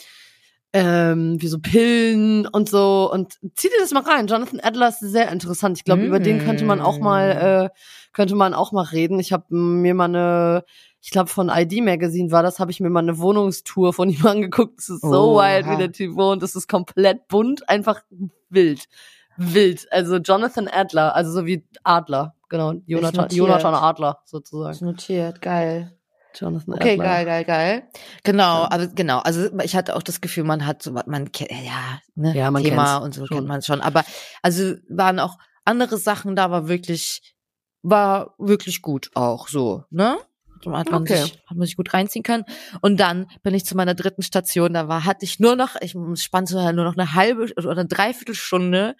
ähm, wie so Pillen und so. Und zieh dir das mal rein. Jonathan Adler ist sehr interessant. Ich glaube, über den könnte man auch mal, äh, könnte man auch mal reden. Ich habe mir mal eine, ich glaube von ID Magazine war das, habe ich mir mal eine Wohnungstour von ihm angeguckt. Es ist so Oha. wild, wie der Typ wohnt. Es ist komplett bunt, einfach wild. Wild. Also Jonathan Adler, also so wie Adler. Genau, Jonathan. Jonathan Adler sozusagen. Ist notiert, geil. Jonathan Okay, Adler. geil, geil, geil. Genau, Ja. aber genau, also ich hatte auch das Gefühl, man hat so, man kennt, ja, ne, Ja, man Thema und so schon. kennt man schon. Aber also waren auch andere Sachen da, war wirklich, war wirklich gut auch so, ne? Hat man, Okay. sich, hat man sich gut reinziehen können. Und dann bin ich zu meiner dritten Station. Da war, hatte ich nur noch, ich spannte nur noch eine halbe oder eine Dreiviertelstunde.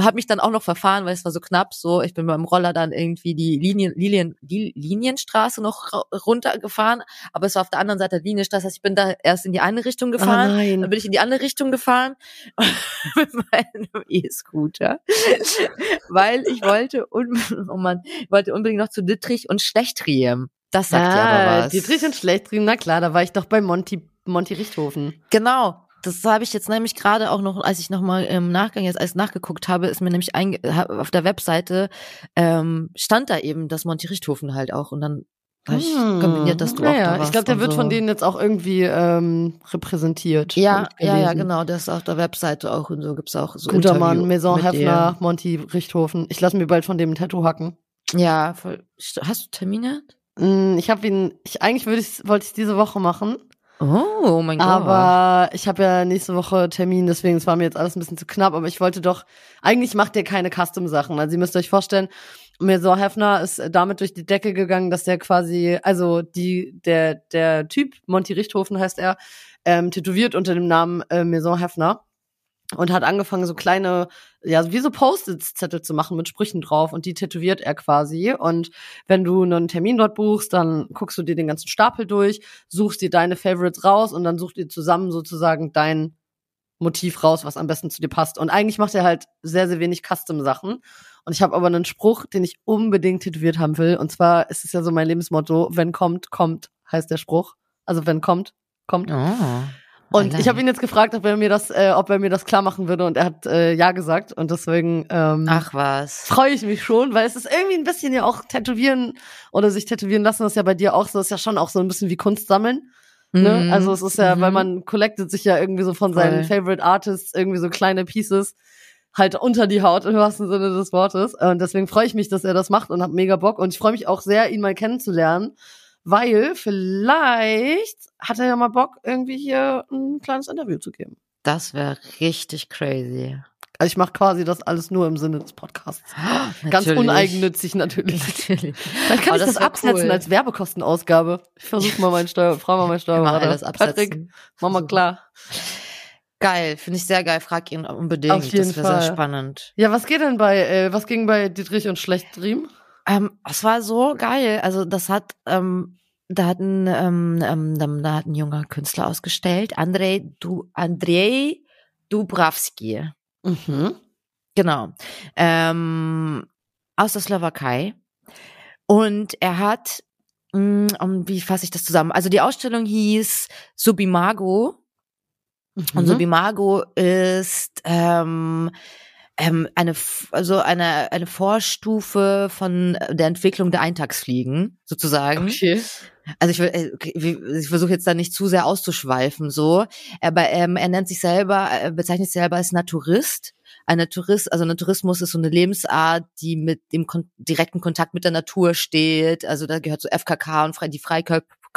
Habe mich dann auch noch verfahren, weil es war so knapp. So, ich bin beim Roller dann irgendwie die Linien, Lilien, die Linienstraße noch runtergefahren, aber es war auf der anderen Seite der Linienstraße. Das heißt, ich bin da erst in die eine Richtung Ah, gefahren. nein. Dann bin ich in die andere Richtung gefahren mit meinem E-Scooter, weil ich wollte, un oh Mann, ich wollte unbedingt noch zu Dittrich und Schlechtriem. Das sagt ja aber was. Die Dietrich und Schlechtrim, na klar, da war ich doch bei Monty, Monty Richthofen. Genau. Das habe ich jetzt nämlich gerade auch noch, als ich nochmal im Nachgang jetzt alles nachgeguckt habe, ist mir nämlich auf der Webseite ähm, stand da eben das Monty Richthofen halt auch und dann habe ich Hm. kombiniert, dass du auch naja, da Ich warst glaube, der wird so. von denen jetzt auch irgendwie ähm, repräsentiert. Ja, ich ja, ja, genau. Das ist auf der Webseite auch und so gibt's auch so Guter Interview Mann, Maison Hefner, Monty Richthofen. Ich lasse mir bald von dem ein Tattoo hacken. Ja, voll. Hast du Termine? Mm, Ich habe ihn, ich eigentlich würde ich, wollte ich diese Woche machen, Oh, mein Gott. aber ich habe ja nächste Woche Termin, deswegen es war mir jetzt alles ein bisschen zu knapp. Aber ich wollte doch, eigentlich macht der keine Custom-Sachen. Also ihr müsst euch vorstellen, Maison Hefner ist damit durch die Decke gegangen, dass der quasi, also die, der, der Typ, Monty Richthofen heißt er, ähm, tätowiert unter dem Namen äh, Maison Hefner und hat angefangen, so kleine, ja, wie so Post-its-Zettel zu machen mit Sprüchen drauf und die tätowiert er quasi. Und wenn du einen Termin dort buchst, dann guckst du dir den ganzen Stapel durch, suchst dir deine Favorites raus und dann sucht ihr zusammen sozusagen dein Motiv raus, was am besten zu dir passt. Und eigentlich macht er halt sehr, sehr wenig Custom-Sachen. Und ich habe aber einen Spruch, den ich unbedingt tätowiert haben will. Und zwar ist es ja so mein Lebensmotto, wenn kommt, kommt, heißt der Spruch. Also wenn kommt, kommt. Oh. Und ich habe ihn jetzt gefragt, ob er mir das, äh, ob er mir das klar machen würde und er hat äh, ja gesagt und deswegen ähm, Ach was. freue ich mich schon, weil es ist irgendwie ein bisschen ja auch tätowieren oder sich tätowieren lassen, das ist ja bei dir auch so, das ist ja schon auch so ein bisschen wie Kunst sammeln. Ne? Mhm. Also es ist ja, weil Mhm. man collectet sich ja irgendwie so von seinen Voll. Favorite Artists irgendwie so kleine Pieces halt unter die Haut im wahrsten Sinne des Wortes. Und deswegen freue ich mich, dass er das macht und habe mega Bock. Und ich freue mich auch sehr, ihn mal kennenzulernen, weil vielleicht hat er ja mal Bock, irgendwie hier ein kleines Interview zu geben. Das wäre richtig crazy. Also ich mache quasi das alles nur im Sinne des Podcasts. Ganz Natürlich. uneigennützig natürlich. Natürlich. Vielleicht kann Aber ich das, wär absetzen cool. als Werbekostenausgabe. Ich versuche mal meinen Steuer, frage mal meinen Immer Steuerberater. alles Patrick, absetzen. mach mal klar. Geil, finde ich sehr geil. Frag ihn unbedingt. Auf jeden das wäre sehr spannend. Ja, was geht denn bei, äh, was ging bei Dietrich und Schlechtdriem? Ähm, es war so geil. Also das hat, ähm, da hat ein, ähm, ähm, da hat ein junger Künstler ausgestellt, Andrei, du, Andrei Dubravski. Mhm. Genau. Ähm, aus der Slowakei. Und er hat, mh, um, wie fasse ich das zusammen? Also die Ausstellung hieß Subimago. Und Mhm. Subimago ist ähm, ähm, eine, also eine, eine Vorstufe von der Entwicklung der Eintagsfliegen, sozusagen. Okay. Also ich, will, äh, okay, ich versuche jetzt da nicht zu sehr auszuschweifen, so. Aber ähm, er nennt sich selber, er bezeichnet sich selber als Naturist. Ein Naturist, also Naturismus ist so eine Lebensart, die mit dem kon direkten Kontakt mit der Natur steht. Also da gehört so FKK und frei- die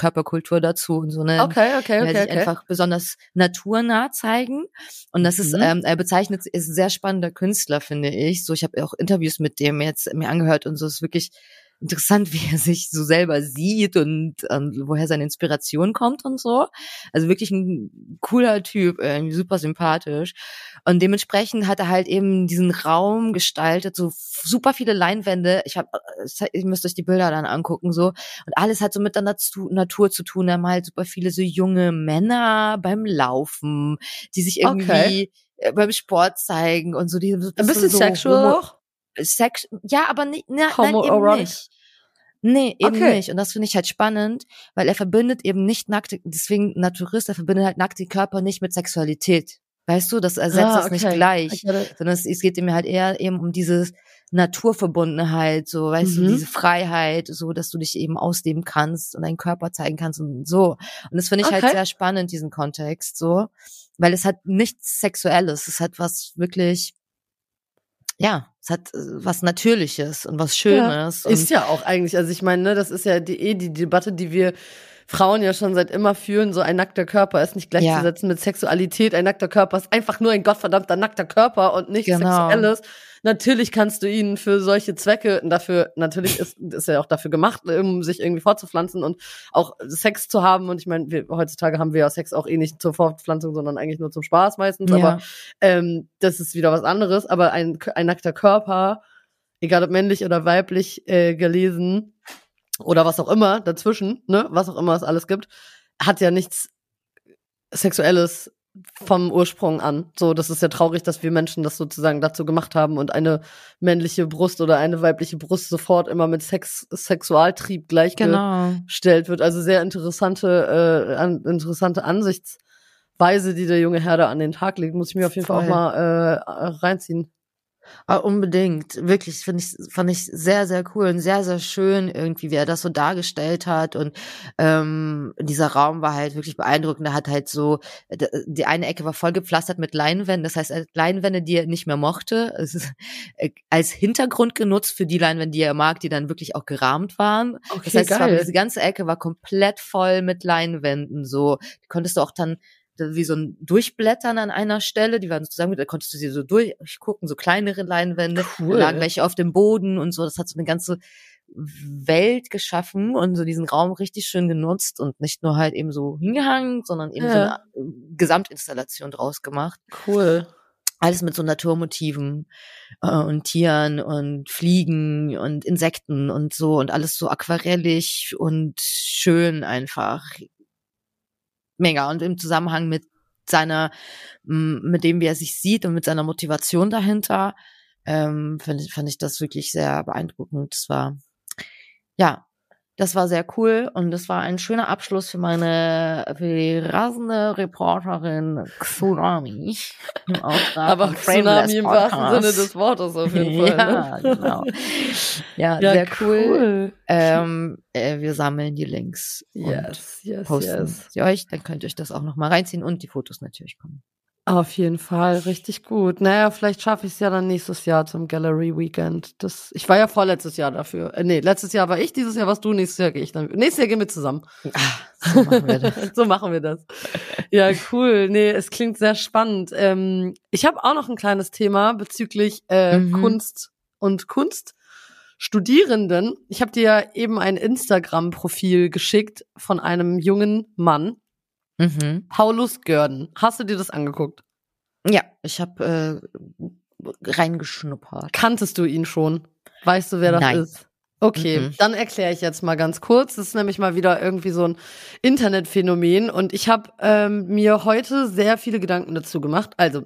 Freikörperkultur dazu und so ne Okay, okay, okay, sich okay. einfach besonders naturnah zeigen. Und das ist, Mhm. ähm, er bezeichnet, ist ein sehr spannender Künstler, finde ich. So, ich habe auch Interviews mit dem jetzt mir angehört und so ist wirklich interessant, wie er sich so selber sieht und ähm, woher seine Inspiration kommt und so. Also wirklich ein cooler Typ, irgendwie super sympathisch. Und dementsprechend hat er halt eben diesen Raum gestaltet, so super viele Leinwände. Ich habe, ihr müsst euch die Bilder dann angucken, so. Und alles hat so mit der Natu Natur zu tun. Er malt super viele so junge Männer beim Laufen, die sich irgendwie Okay. äh, beim Sport zeigen und so. Die, so Ein bisschen so sexual auch? Sex, ja, aber nicht, na, nein, eben nicht. Nee, eben Okay. nicht. Und das finde ich halt spannend, weil er verbindet eben nicht nackte, deswegen Naturist, er verbindet halt nackte Körper nicht mit Sexualität. Weißt du, das ersetzt Ah, das nicht okay. gleich, sondern es, es geht ihm halt eher eben um diese Naturverbundenheit, so, weißt Mhm. du, diese Freiheit, so, dass du dich eben ausleben kannst und deinen Körper zeigen kannst und so. Und das finde ich halt Okay. sehr spannend, diesen Kontext, so, weil es hat nichts Sexuelles, es hat was wirklich, ja, Es hat äh, was Natürliches und was Schönes. Ja, ist ja auch eigentlich, also ich meine, ne, das ist ja die, eh die Debatte, die wir Frauen ja schon seit immer führen, so ein nackter Körper ist nicht gleichzusetzen ja. mit Sexualität. Ein nackter Körper ist einfach nur ein gottverdammter nackter Körper und nichts genau. Sexuelles. Natürlich kannst du ihn für solche Zwecke, dafür, natürlich ist, ist er auch dafür gemacht, um sich irgendwie fortzupflanzen und auch Sex zu haben. Und ich meine, wir, heutzutage haben wir ja Sex auch eh nicht zur Fortpflanzung, sondern eigentlich nur zum Spaß meistens. Ja. Aber ähm, das ist wieder was anderes. Aber ein, ein nackter Körper, egal ob männlich oder weiblich äh, gelesen, oder was auch immer dazwischen, ne, was auch immer es alles gibt, hat ja nichts Sexuelles vom Ursprung an. So, das ist ja traurig, dass wir Menschen das sozusagen dazu gemacht haben und eine männliche Brust oder eine weibliche Brust sofort immer mit Sex, Sexualtrieb gleichgestellt genau. wird. Also sehr interessante, äh, an, interessante Ansichtsweise, die der junge Herr da an den Tag legt. Muss ich mir auf jeden Voll. Fall auch mal äh, reinziehen. Ah, unbedingt. Wirklich, finde ich, fand ich sehr, sehr cool und sehr, sehr schön irgendwie, wie er das so dargestellt hat. Und ähm, dieser Raum war halt wirklich beeindruckend. Er hat halt so, die eine Ecke war voll gepflastert mit Leinwänden. Das heißt, Leinwände, die er nicht mehr mochte, äh, als Hintergrund genutzt für die Leinwände, die er mag, die dann wirklich auch gerahmt waren. Okay, das heißt, geil. War, diese ganze Ecke war komplett voll mit Leinwänden. So, die konntest du auch dann wie so ein Durchblättern an einer Stelle, die waren sozusagen, da konntest du sie so durchgucken, so kleinere Leinwände, cool. lagen welche auf dem Boden und so, das hat so eine ganze Welt geschaffen und so diesen Raum richtig schön genutzt und nicht nur halt eben so hingehangen, sondern eben ja. so eine äh, Gesamtinstallation draus gemacht. Cool. Alles mit so Naturmotiven äh, und Tieren und Fliegen und Insekten und so und alles so aquarellig und schön einfach mega. Und im Zusammenhang mit seiner, mit dem, wie er sich sieht und mit seiner Motivation dahinter, ähm, fand, ich, fand ich das wirklich sehr beeindruckend. Das war, ja, das war sehr cool und das war ein schöner Abschluss für meine für die rasende Reporterin Tsunami Aber Tsunami im wahrsten Sinne des Wortes auf jeden Fall. ja, ne? genau. Ja, ja sehr cool. cool. Ähm, äh, wir sammeln die Links yes, und yes, posten yes. sie euch. Dann könnt ihr euch das auch noch mal reinziehen und die Fotos natürlich kommen. Auf jeden Fall, richtig gut. Naja, vielleicht schaffe ich es ja dann nächstes Jahr zum Gallery Weekend. Das, ich war ja vorletztes Jahr dafür. Äh, nee, letztes Jahr war ich, dieses Jahr warst du, nächstes Jahr gehe ich dann. Nächstes Jahr gehen wir zusammen. Ach, so machen wir das. so machen wir das. Ja, cool. Nee, es klingt sehr spannend. Ähm, ich habe auch noch ein kleines Thema bezüglich äh, mhm. Kunst und Kunststudierenden. Ich habe dir ja eben ein Instagram-Profil geschickt von einem jungen Mann, Mhm. Paulus Görden. Hast du dir das angeguckt? Ja, ich habe äh, reingeschnuppert. Kanntest du ihn schon? Weißt du, wer das Nein. ist? Okay, mhm. dann erkläre ich jetzt mal ganz kurz. Das ist nämlich mal wieder irgendwie so ein Internetphänomen und ich habe ähm, mir heute sehr viele Gedanken dazu gemacht. Also,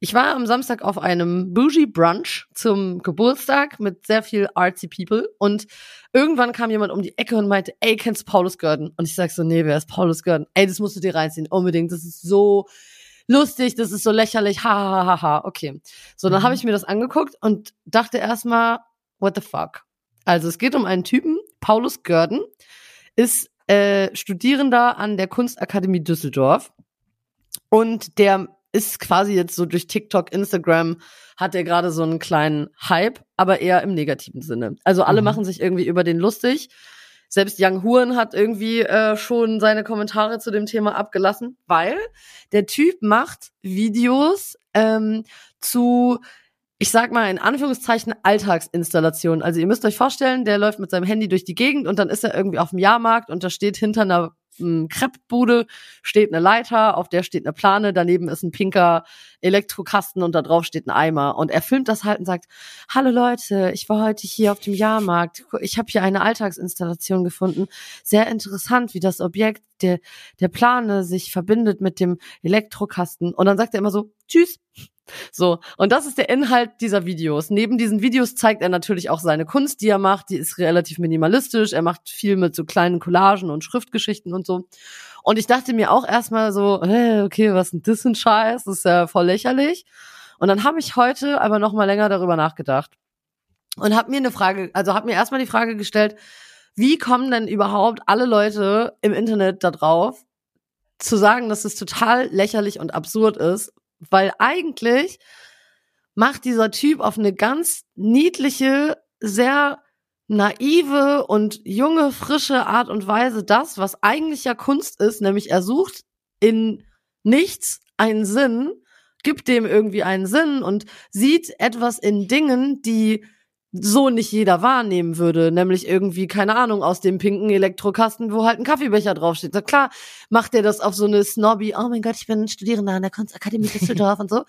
ich war am Samstag auf einem Bougie Brunch zum Geburtstag mit sehr viel artsy People und irgendwann kam jemand um die Ecke und meinte, ey, kennst du Paulus Gordon? Und ich sag so, nee, wer ist Paulus Gordon? Ey, das musst du dir reinziehen, unbedingt. Das ist so lustig, das ist so lächerlich, ha, ha, ha, ha. Okay. So, dann mhm. habe ich mir das angeguckt und dachte erstmal, what the fuck? Also es geht um einen Typen, Paulus Görden, ist äh, Studierender an der Kunstakademie Düsseldorf und der ist quasi jetzt so durch TikTok, Instagram hat er gerade so einen kleinen Hype, aber eher im negativen Sinne. Also alle mhm. machen sich irgendwie über den lustig. Selbst Young Huren hat irgendwie äh, schon seine Kommentare zu dem Thema abgelassen, weil der Typ macht Videos ähm, zu ich sag mal in Anführungszeichen Alltagsinstallation. Also ihr müsst euch vorstellen, der läuft mit seinem Handy durch die Gegend und dann ist er irgendwie auf dem Jahrmarkt und da steht hinter einer ähm, Kreppbude steht eine Leiter, auf der steht eine Plane, daneben ist ein pinker Elektrokasten und da drauf steht ein Eimer. Und er filmt das halt und sagt, hallo Leute, ich war heute hier auf dem Jahrmarkt. Ich habe hier eine Alltagsinstallation gefunden. Sehr interessant, wie das Objekt der, der Plane sich verbindet mit dem Elektrokasten. Und dann sagt er immer so, tschüss. So, und das ist der Inhalt dieser Videos. Neben diesen Videos zeigt er natürlich auch seine Kunst, die er macht. Die ist relativ minimalistisch. Er macht viel mit so kleinen Collagen und Schriftgeschichten und so. Und ich dachte mir auch erstmal so, okay, was ein Scheiß? Das ist ja voll lächerlich. Und dann habe ich heute aber noch mal länger darüber nachgedacht und habe mir eine Frage, also habe mir erstmal die Frage gestellt, wie kommen denn überhaupt alle Leute im Internet da drauf, zu sagen, dass es total lächerlich und absurd ist, weil eigentlich macht dieser Typ auf eine ganz niedliche, sehr naive und junge, frische Art und Weise das, was eigentlich ja Kunst ist, nämlich er sucht in nichts einen Sinn, gibt dem irgendwie einen Sinn und sieht etwas in Dingen, die so nicht jeder wahrnehmen würde, nämlich irgendwie, keine Ahnung, aus dem pinken Elektrokasten, wo halt ein Kaffeebecher draufsteht. Na klar, macht er das auf so eine Snobby, oh mein Gott, ich bin Studierender an der Kunstakademie Düsseldorf und so.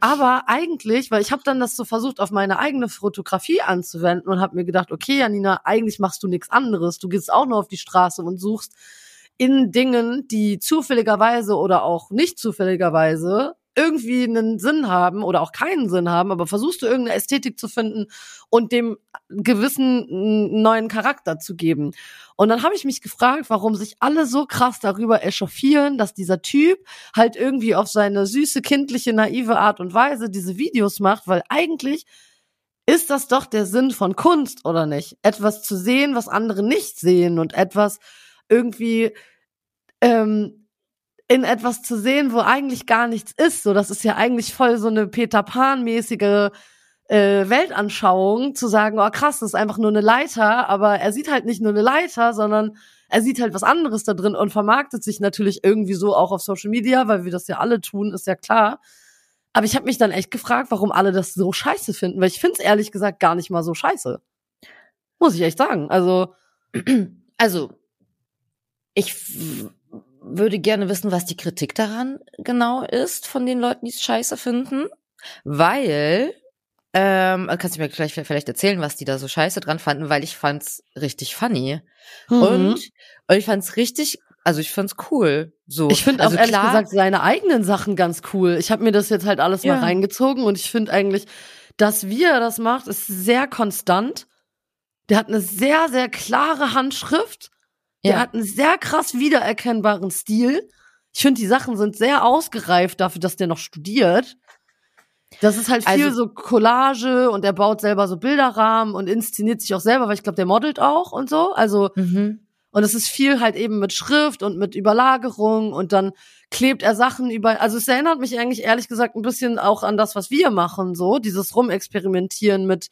Aber eigentlich, weil ich habe dann das so versucht, auf meine eigene Fotografie anzuwenden und habe mir gedacht, okay, Janina, eigentlich machst du nichts anderes. Du gehst auch nur auf die Straße und suchst in Dingen, die zufälligerweise oder auch nicht zufälligerweise irgendwie einen Sinn haben oder auch keinen Sinn haben, aber versuchst du irgendeine Ästhetik zu finden und dem gewissen neuen Charakter zu geben. Und dann habe ich mich gefragt, warum sich alle so krass darüber echauffieren, dass dieser Typ halt irgendwie auf seine süße, kindliche, naive Art und Weise diese Videos macht, weil eigentlich ist das doch der Sinn von Kunst, oder nicht? Etwas zu sehen, was andere nicht sehen und etwas irgendwie ähm, in etwas zu sehen, wo eigentlich gar nichts ist. So, das ist ja eigentlich voll so eine Peter Pan-mäßige äh, Weltanschauung, zu sagen, oh krass, das ist einfach nur eine Leiter, aber er sieht halt nicht nur eine Leiter, sondern er sieht halt was anderes da drin und vermarktet sich natürlich irgendwie so auch auf Social Media, weil wir das ja alle tun, ist ja klar. Aber ich habe mich dann echt gefragt, warum alle das so scheiße finden, weil ich finde es ehrlich gesagt gar nicht mal so scheiße. Muss ich echt sagen. Also, also ich würde gerne wissen, was die Kritik daran genau ist von den Leuten, die es scheiße finden, weil ähm, kannst du mir gleich vielleicht erzählen, was die da so scheiße dran fanden, weil ich fand's richtig funny mhm. und, und ich fand's richtig also ich fand's cool. So. Ich finde also auch ehrlich gesagt seine eigenen Sachen ganz cool. Ich habe mir das jetzt halt alles ja. mal reingezogen und ich finde eigentlich, dass wie er das macht, ist sehr konstant. Der hat eine sehr, sehr klare Handschrift der ja. hat einen sehr krass wiedererkennbaren Stil. Ich finde, die Sachen sind sehr ausgereift dafür, dass der noch studiert. Das ist halt viel also, so Collage und er baut selber so Bilderrahmen und inszeniert sich auch selber, weil ich glaube, der modelt auch und so. Also, mhm. und es ist viel halt eben mit Schrift und mit Überlagerung und dann klebt er Sachen über. Also, es erinnert mich eigentlich ehrlich gesagt ein bisschen auch an das, was wir machen, so. Dieses Rumexperimentieren mit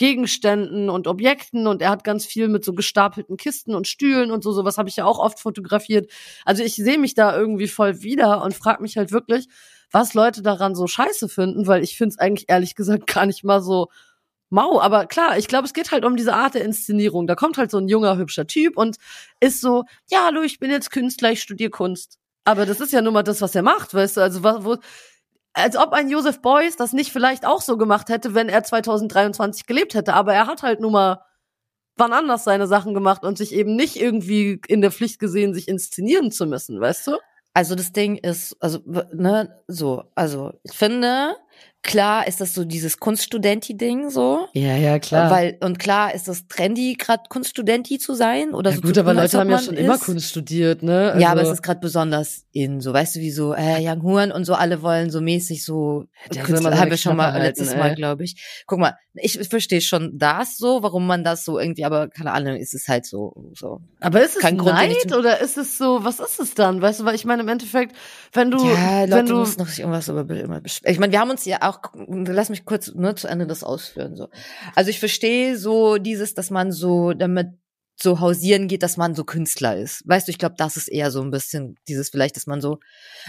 Gegenständen und Objekten und er hat ganz viel mit so gestapelten Kisten und Stühlen und so, sowas habe ich ja auch oft fotografiert. Also ich sehe mich da irgendwie voll wieder und frage mich halt wirklich, was Leute daran so scheiße finden, weil ich finde es eigentlich ehrlich gesagt gar nicht mal so mau. Aber klar, ich glaube, es geht halt um diese Art der Inszenierung. Da kommt halt so ein junger, hübscher Typ und ist so, ja, hallo, ich bin jetzt Künstler, ich studiere Kunst. Aber das ist ja nun mal das, was er macht, weißt du? Also, wo, als ob ein Joseph Beuys das nicht vielleicht auch so gemacht hätte, wenn er 2023 gelebt hätte. Aber er hat halt nun mal wann anders seine Sachen gemacht und sich eben nicht irgendwie in der Pflicht gesehen, sich inszenieren zu müssen, weißt du? Also das Ding ist, also, ne, so, also ich finde, klar ist das so dieses Kunststudenti-Ding so. Ja, ja, klar. Weil, und klar ist das trendy, gerade Kunststudenti zu sein. Oder ja, so gut, aber Leute haben ja schon ist. immer Kunst studiert, ne? Also ja, aber es ist gerade besonders in, so, weißt du, wie so, äh, Young Huan und so, alle wollen so mäßig so, ja, Künstler, haben wir schon mal halten, letztes ey. Mal, glaube ich. Guck mal, ich verstehe schon das so, warum man das so irgendwie, aber keine Ahnung, ist es halt so, so. Aber ist es Kein Neid Grund, oder ist es so, was ist es dann? Weißt du, weil ich meine, im Endeffekt, wenn du, ja, Leute wenn du, musst noch sich irgendwas über immer Ich meine, wir haben uns ja auch, lass mich kurz nur zu Ende das ausführen, so. Also ich verstehe so dieses, dass man so damit so hausieren geht, dass man so Künstler ist. Weißt du, ich glaube, das ist eher so ein bisschen dieses vielleicht, dass man so.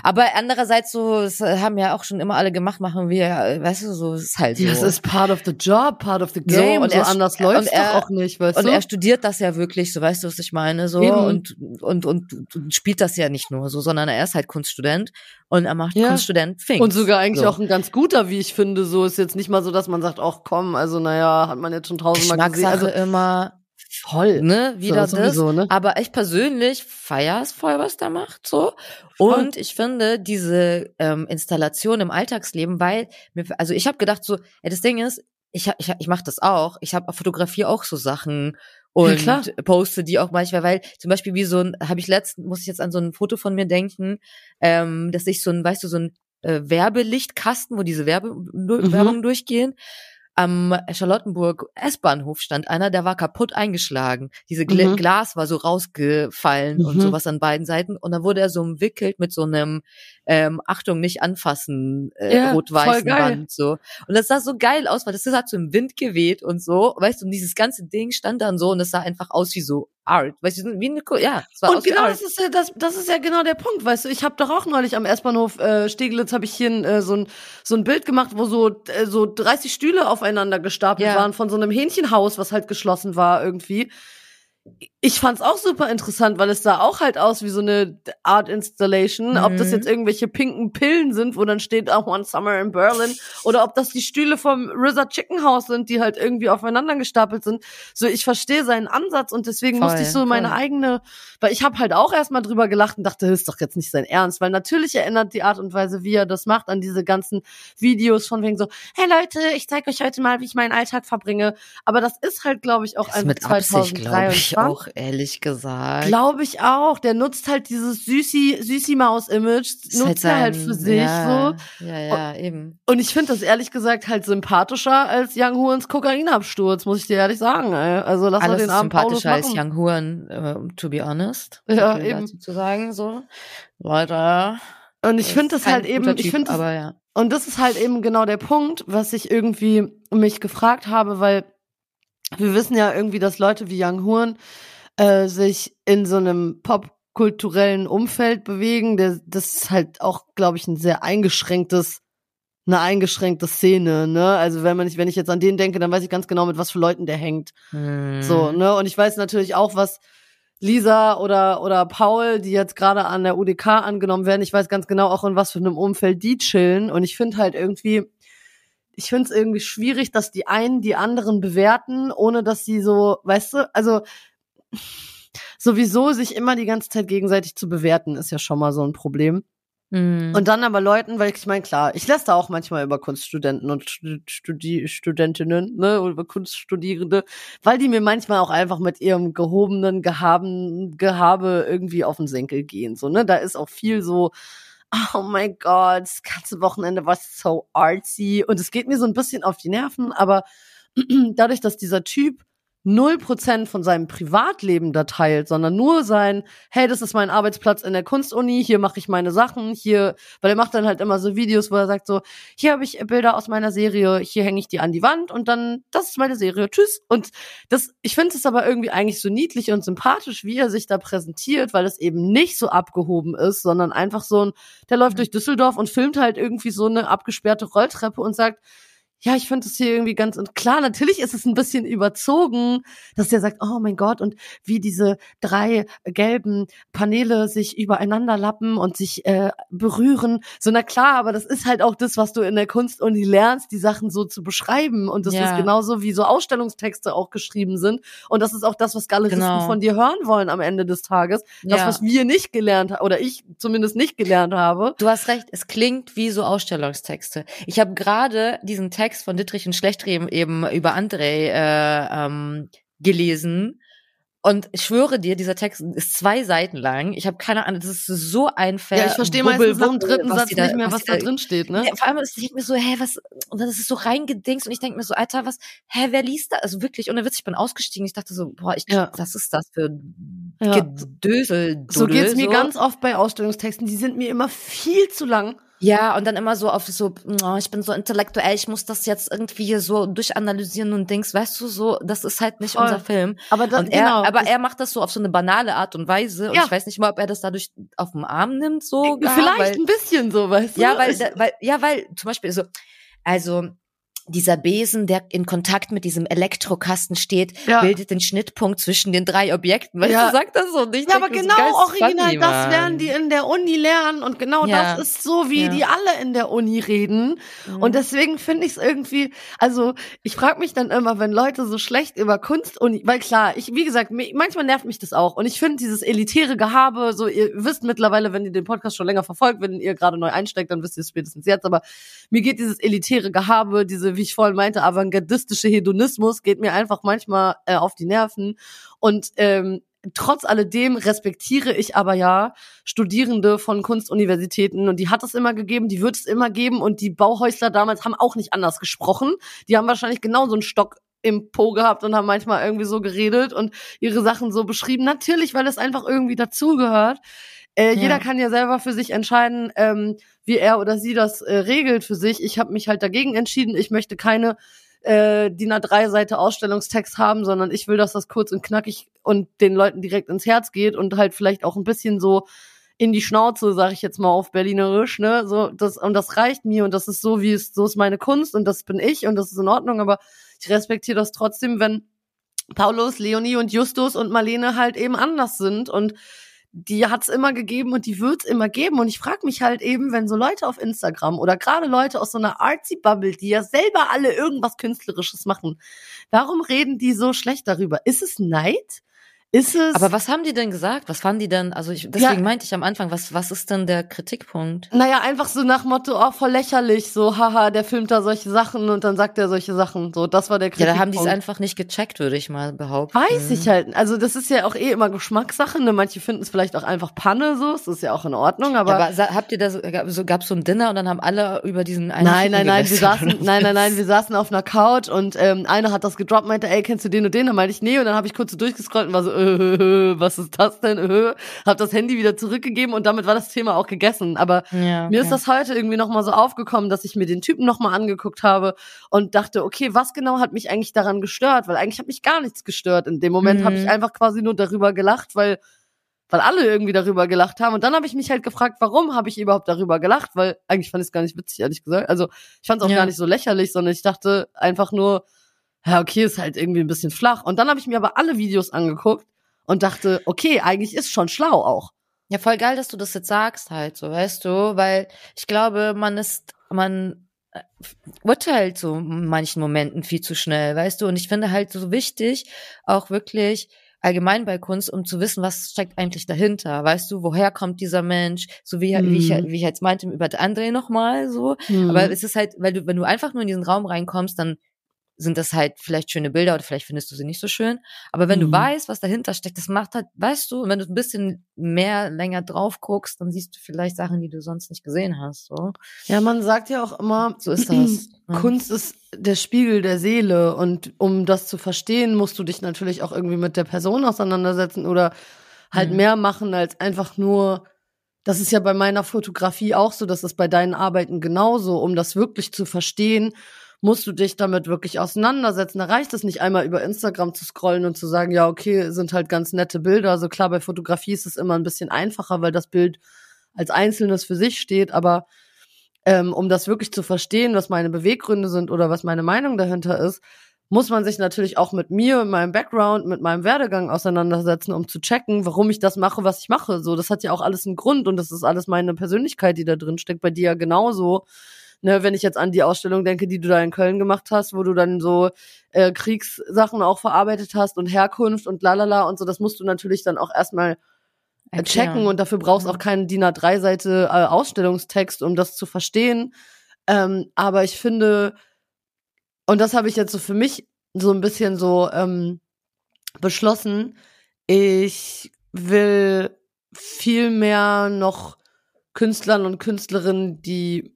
Aber andererseits so, das haben ja auch schon immer alle gemacht, machen wir, weißt du, so ist halt so. Das ist part of the job, part of the game. So, und so er, anders läuft es auch nicht, weißt und du? Und er studiert das ja wirklich, so weißt du, was ich meine, so und, und, und, und spielt das ja nicht nur so, sondern er ist halt Kunststudent und er macht ja. Kunststudent Pfingst. Und sogar eigentlich so. auch ein ganz guter, wie ich finde. So ist jetzt nicht mal so, dass man sagt, ach komm, also naja, hat man jetzt schon tausendmal gesehen. Also immer voll, ne, wieder so, das. Sowieso, ne? Aber ich persönlich feier es voll, was der macht, so. Voll. Und ich finde diese ähm, Installation im Alltagsleben, weil, mir, also ich habe gedacht so, ja, das Ding ist, ich, ich, ich mache das auch. Ich habe fotografiere auch so Sachen und ja, poste die auch manchmal, weil zum Beispiel wie so ein, habe ich letztens, muss ich jetzt an so ein Foto von mir denken, ähm, dass ich so ein, weißt du, so ein äh, Werbelichtkasten, wo diese Werbe mhm. Werbung durchgehen am Charlottenburg S-Bahnhof stand einer, der war kaputt eingeschlagen. Diese Gl mhm. Glas war so rausgefallen mhm. und sowas an beiden Seiten. Und dann wurde er so umwickelt mit so einem ähm, Achtung, nicht anfassen, äh, Ja, rot-weißen. Band so. Und das sah so geil aus, weil das hat so im Wind geweht und so, weißt du, und dieses ganze Ding stand dann so und es sah einfach aus wie so Art, weißt du, wie eine, ja, es war Und genau das ist ja das, das ist ja genau der Punkt, weißt du. Ich habe doch auch neulich am S-Bahnhof äh, Steglitz habe ich hier äh, so ein so ein Bild gemacht, wo so äh, so 30 Stühle aufeinander gestapelt Ja. waren von so einem Hähnchenhaus, was halt geschlossen war irgendwie. Ich fand's auch super interessant, weil es sah auch halt aus wie so eine Art Installation. Ob das Mhm. jetzt irgendwelche pinken Pillen sind, wo dann steht auch One Summer in Berlin, oder ob das die Stühle vom RZA Chicken House sind, die halt irgendwie aufeinander gestapelt sind. So, ich verstehe seinen Ansatz und deswegen Voll, musste ich so meine voll. eigene, weil ich habe halt auch erstmal drüber gelacht und dachte, das ist doch jetzt nicht sein Ernst, weil natürlich erinnert die Art und Weise, wie er das macht, an diese ganzen Videos von wegen so, hey Leute, ich zeige euch heute mal, wie ich meinen Alltag verbringe. Aber das ist halt, glaube ich, auch Das einfach mit Absicht, glaube ich 2023. ehrlich gesagt. Glaube ich auch. Der nutzt halt dieses Süßi, Süßi-Maus-Image, Ist nutzt er halt für sich ja, so. Ja, ja, eben. Und ich finde das ehrlich gesagt halt sympathischer als Young Horns Kokainabsturz, muss ich dir ehrlich sagen. Ey. Also lass mal Alles den ist armen Paulus sympathischer als. Young Huren, äh, to be honest. Ja, eben. dazu Zu sagen, so. Leute. Und ich finde das halt eben, guter ich Typ, finde das, aber ja. und das ist halt eben genau der Punkt, was ich irgendwie mich gefragt habe, weil wir wissen ja irgendwie, dass Leute wie Young Horn äh, sich in so einem popkulturellen Umfeld bewegen. Der, das ist halt auch, glaube ich, ein sehr eingeschränktes, eine eingeschränkte Szene, ne? Also wenn man nicht, wenn ich jetzt an den denke, dann weiß ich ganz genau, mit was für Leuten der hängt. Hm. So, ne? Und ich weiß natürlich auch, was Lisa oder, oder Paul, die jetzt gerade an der UDK angenommen werden, ich weiß ganz genau auch, in was für einem Umfeld die chillen. Und ich finde halt irgendwie, ich finde es irgendwie schwierig, dass die einen die anderen bewerten, ohne dass sie so, weißt du, also sowieso sich immer die ganze Zeit gegenseitig zu bewerten, ist ja schon mal so ein Problem. Hm. Und dann aber Leuten, weil ich meine, klar, ich lässt da auch manchmal über Kunststudenten und Studi Studentinnen, ne, über Kunststudierende, weil die mir manchmal auch einfach mit ihrem gehobenen Gehaben, Gehabe irgendwie auf den Senkel gehen, so, ne, da ist auch viel so, oh mein Gott, das ganze Wochenende war so artsy und es geht mir so ein bisschen auf die Nerven, aber dadurch, dass dieser Typ null Prozent von seinem Privatleben da teilt, sondern nur sein, hey, das ist mein Arbeitsplatz in der Kunstuni, hier mache ich meine Sachen, hier, weil er macht dann halt immer so Videos, wo er sagt so, hier habe ich Bilder aus meiner Serie, hier hänge ich die an die Wand und dann, das ist meine Serie, tschüss. Und das, ich finde es aber irgendwie eigentlich so niedlich und sympathisch, wie er sich da präsentiert, weil es eben nicht so abgehoben ist, sondern einfach so ein, der läuft durch Düsseldorf und filmt halt irgendwie so eine abgesperrte Rolltreppe und sagt, ja, ich finde es hier irgendwie ganz und klar, natürlich ist es ein bisschen überzogen, dass der sagt, oh mein Gott, und wie diese drei gelben Paneele sich übereinander lappen und sich äh, berühren. So, na klar, aber das ist halt auch das, was du in der Kunstuni lernst, die Sachen so zu beschreiben. Und das Ja. ist genauso, wie so Ausstellungstexte auch geschrieben sind. Und das ist auch das, was Galeristen Genau. von dir hören wollen am Ende des Tages. Das, Ja. was wir nicht gelernt haben, oder ich zumindest nicht gelernt habe. Du hast recht, es klingt wie so Ausstellungstexte. Ich habe gerade diesen Text von Dittrich und Schlechtreben eben über André äh, ähm, gelesen. Und ich schwöre dir, dieser Text ist zwei Seiten lang. Ich habe keine Ahnung, das ist so ein Ver Ja, ich verstehe meistens nach dem dritten Satz nicht mehr, was da drin steht, ne? Ja, vor allem, ich denke mir so, hä, was, und dann ist es so reingedingst und ich denke mir so, Alter, was, hä, wer liest da? Also wirklich, ohne Witz, ich bin ausgestiegen. Ich dachte so, boah, ich, Ja. was ist das für Ja. Gedösel? So geht's mir ganz oft bei Ausstellungstexten. Die sind mir immer viel zu lang. Ja, und dann immer so auf so, oh, ich bin so intellektuell, ich muss das jetzt irgendwie so durchanalysieren und denkst, weißt du, so, das ist halt nicht Voll. unser Film. Aber das, er, genau. aber er macht das so auf so eine banale Art und Weise. Und Ja. ich weiß nicht mal, ob er das dadurch auf den Arm nimmt, so. vielleicht weil, ein bisschen so, weißt du? ja, weil, weil, ja, weil, zum Beispiel so, also, dieser Besen, der in Kontakt mit diesem Elektrokasten steht, Ja. bildet den Schnittpunkt zwischen den drei Objekten. Weißt Ja. du, sagt das so nicht. Ja, aber genau, original, das lernen die in der Uni lernen und genau Ja. das ist so, wie die alle in der Uni reden. Und deswegen finde ich es irgendwie, also ich frage mich dann immer, wenn Leute so schlecht über Kunst und, weil klar, ich, wie gesagt, manchmal nervt mich das auch. Und ich finde dieses elitäre Gehabe, so ihr wisst mittlerweile, wenn ihr den Podcast schon länger verfolgt, wenn ihr gerade neu einsteigt, dann wisst ihr es spätestens jetzt. Aber mir geht dieses elitäre Gehabe, diese, wie ich vorhin meinte, avantgardistische Hedonismus, geht mir einfach manchmal äh, auf die Nerven. Und ähm, trotz alledem respektiere ich aber ja Studierende von Kunstuniversitäten und die hat es immer gegeben, die wird es immer geben und die Bauhäusler damals haben auch nicht anders gesprochen. Die haben wahrscheinlich genau so einen Stock im Po gehabt und haben manchmal irgendwie so geredet und ihre Sachen so beschrieben. Natürlich, weil es einfach irgendwie dazugehört. Äh, Ja. Jeder kann ja selber für sich entscheiden, ähm, wie er oder sie das äh, regelt für sich. Ich habe mich halt dagegen entschieden. Ich möchte keine äh, DIN A3-Seite Ausstellungstext haben, sondern ich will, dass das kurz und knackig und den Leuten direkt ins Herz geht und halt vielleicht auch ein bisschen so in die Schnauze, sage ich jetzt mal auf Berlinerisch, ne? So das und das reicht mir und das ist so wie es so ist meine Kunst und das bin ich und das ist in Ordnung, aber ich respektiere das trotzdem, wenn Paulus, Leonie und Justus und Marlene halt eben anders sind und die hat's immer gegeben und die wird's immer geben und ich frage mich halt eben, wenn so Leute auf Instagram oder gerade Leute aus so einer artsy Bubble, die ja selber alle irgendwas künstlerisches machen, warum reden die so schlecht darüber? Ist es Neid? Ist es Aber was haben die denn gesagt? Was fanden die denn? Also ich, deswegen meinte ich am Anfang, was, was ist denn der Kritikpunkt? Naja, einfach so nach Motto, oh, voll lächerlich, so, haha, der filmt da solche Sachen und dann sagt er solche Sachen. So, das war der Ja, Kritikpunkt. da haben die es einfach nicht gecheckt, würde ich mal behaupten. Weiß ich halt. Also das ist ja auch eh immer Geschmackssache. Ne? Manche finden es vielleicht auch einfach Panne so. Das ist ja auch in Ordnung. Aber, Ja, aber habt ihr da so, gab so, gab's so ein Dinner und dann haben alle über diesen einen nein, nein, nein, wir saßen, nein, nein, nein, wir saßen auf einer Couch und ähm, einer hat das gedroppt, meinte, ey, kennst du den und den? Dann meinte ich, nee. Und dann habe ich kurz so durchgescrollt und war so, äh, was ist das denn? Äh, hab das Handy wieder zurückgegeben und damit war das Thema auch gegessen. Aber Ja, Mir okay. ist das heute irgendwie nochmal so aufgekommen, dass ich mir den Typen nochmal angeguckt habe und dachte, okay, was genau hat mich eigentlich daran gestört? Weil eigentlich hat mich gar nichts gestört. In dem Moment Mhm. habe ich einfach quasi nur darüber gelacht, weil, weil alle irgendwie darüber gelacht haben. Und dann habe ich mich halt gefragt, warum habe ich überhaupt darüber gelacht? Weil eigentlich fand ich es gar nicht witzig, ehrlich gesagt. Also ich fand es auch Ja. gar nicht so lächerlich, sondern ich dachte einfach nur, ja, okay, ist halt irgendwie ein bisschen flach. Und dann habe ich mir aber alle Videos angeguckt und dachte, okay, eigentlich ist schon schlau auch. Ja, voll geil, dass du das jetzt sagst halt so, weißt du, weil ich glaube, man ist, man äh, urteilt so in manchen Momenten viel zu schnell, weißt du, und ich finde halt so wichtig, auch wirklich allgemein bei Kunst, um zu wissen, was steckt eigentlich dahinter, weißt du, woher kommt dieser Mensch, so wie, wie, ich, Mhm. wie ich jetzt meinte über André nochmal so, aber es ist halt, weil du, wenn du einfach nur in diesen Raum reinkommst, dann sind das halt vielleicht schöne Bilder oder vielleicht findest du sie nicht so schön. Aber wenn Mhm. du weißt, was dahinter steckt, das macht halt, weißt du, und wenn du ein bisschen mehr länger drauf guckst, dann siehst du vielleicht Sachen, die du sonst nicht gesehen hast. So, ja, man sagt ja auch immer, so ist das. Kunst ist der Spiegel der Seele und um das zu verstehen, musst du dich natürlich auch irgendwie mit der Person auseinandersetzen oder halt Mhm. mehr machen als einfach nur. Das ist ja bei meiner Fotografie auch so, das ist bei deinen Arbeiten genauso. Um das wirklich zu verstehen, musst du dich damit wirklich auseinandersetzen. Da reicht es nicht einmal über Instagram zu scrollen und zu sagen, ja, okay, sind halt ganz nette Bilder. Also klar, bei Fotografie ist es immer ein bisschen einfacher, weil das Bild als Einzelnes für sich steht, aber ähm, um das wirklich zu verstehen, was meine Beweggründe sind oder was meine Meinung dahinter ist, muss man sich natürlich auch mit mir, meinem Background, mit meinem Werdegang auseinandersetzen, um zu checken, warum ich das mache, was ich mache. So, das hat ja auch alles einen Grund und das ist alles meine Persönlichkeit, die da drin steckt. Bei dir ja genauso. Ne, wenn ich jetzt an die Ausstellung denke, die du da in Köln gemacht hast, wo du dann so äh, Kriegssachen auch verarbeitet hast und Herkunft und lalala und so, das musst du natürlich dann auch erstmal checken Erklären. und dafür brauchst Ja. auch keinen DIN A3-Seite äh, Ausstellungstext, um das zu verstehen. Ähm, aber ich finde, und das habe ich jetzt so für mich so ein bisschen so ähm, beschlossen, ich will viel mehr noch Künstlern und Künstlerinnen die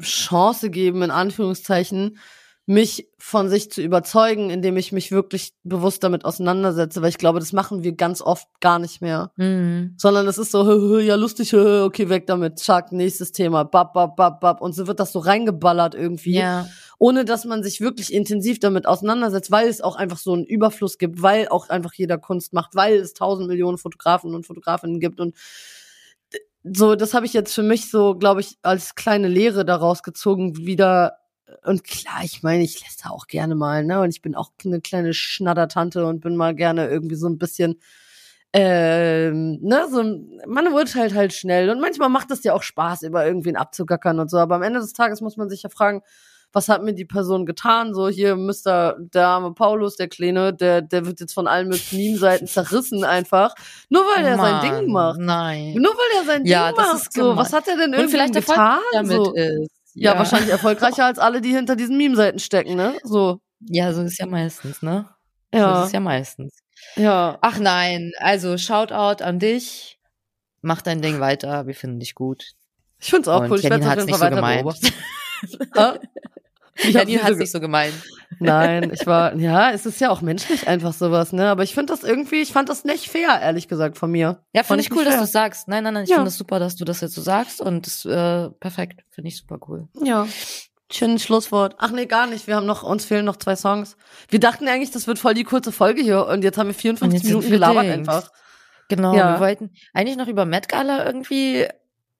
Chance geben, in Anführungszeichen, mich von sich zu überzeugen, indem ich mich wirklich bewusst damit auseinandersetze, weil ich glaube, das machen wir ganz oft gar nicht mehr. Mhm. Sondern es ist so, hö, hö, ja lustig, hö, okay, weg damit, schack, nächstes Thema, bab, bab, bab, bab. Und so wird das so reingeballert irgendwie, Ja. ohne dass man sich wirklich intensiv damit auseinandersetzt, weil es auch einfach so einen Überfluss gibt, weil auch einfach jeder Kunst macht, weil es tausend Millionen Fotografen und Fotografinnen gibt und so, das habe ich jetzt für mich so, glaube ich, als kleine Lehre daraus gezogen, wieder. Und klar, ich meine, ich lässt da auch gerne mal, ne? Und ich bin auch eine kleine Schnattertante und bin mal gerne irgendwie so ein bisschen, ähm, ne, so, man urteilt halt schnell. Und manchmal macht es ja auch Spaß, über irgendwen abzugackern und so. Aber am Ende des Tages muss man sich ja fragen, was hat mir die Person getan? So, hier, Mr. der arme Paulus, der Kleine, der, der wird jetzt von allen mit Meme-Seiten zerrissen einfach. Nur weil er sein Ding macht. Nein. Nur weil er sein Ja, Ding das macht. ist so, was hat er denn Und irgendwie vielleicht getan? damit so. ist. Ja, wahrscheinlich erfolgreicher als alle, die hinter diesen Meme-Seiten stecken, ne? So. Ja, so ist ja meistens, ne? So Ja. ist es ja meistens. Ja. Ach nein, also Shoutout an dich. Mach dein Ding weiter, wir finden dich gut. Ich find's auch Und cool. Ich werde Janine auf jeden Fall nicht so weiter. Ich Janine hat so nicht so gemeint. Nein, ich war, ja, es ist ja auch menschlich einfach sowas, ne? Aber ich finde das irgendwie, ich fand das nicht fair, ehrlich gesagt, von mir. Ja, Fand finde ich cool, dass du sagst. Nein, nein, nein, ich Ja. finde es super, dass du das jetzt so sagst und das, äh, perfekt. Finde ich super cool. Ja. Schönes Schlusswort. Ach nee, gar nicht. Wir haben noch, uns fehlen noch zwei Songs. Wir dachten eigentlich, das wird voll die kurze Folge hier und jetzt haben wir 54 Und jetzt sind Minuten wir gelabert Dings. einfach. Genau, Ja. wir wollten eigentlich noch über Met Gala irgendwie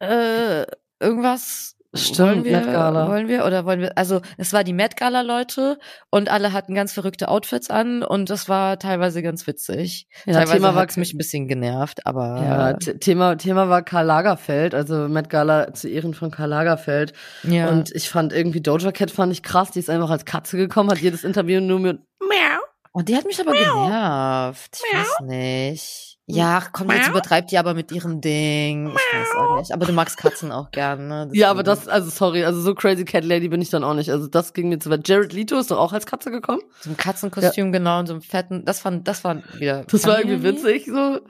äh, irgendwas Stimmt, wollen wir, wollen wir oder wollen wir also es war die Met Gala Leute und alle hatten ganz verrückte Outfits an und das war teilweise ganz witzig. Ja, teilweise Thema war- mich ein bisschen genervt, aber Ja, Thema, Thema war Karl Lagerfeld, also Met Gala zu Ehren von Karl Lagerfeld. ja. Und ich fand irgendwie Doja Cat fand ich krass, die ist einfach als Katze gekommen, hat jedes Interview nur mit Miau. Und Oh, die hat mich aber genervt. Ich weiß nicht. Ja, ach, komm, jetzt übertreibt die aber mit ihrem Ding. Ich weiß auch nicht. Aber du magst Katzen auch gern, ne? Ja, aber Deswegen. das, also sorry, also so crazy Cat Lady bin ich dann auch nicht. Also das ging mir zu weit. Jared Leto ist doch auch als Katze gekommen. So ein Katzenkostüm, genau, und so einem fetten, das fand, das war wieder. Das war irgendwie witzig so.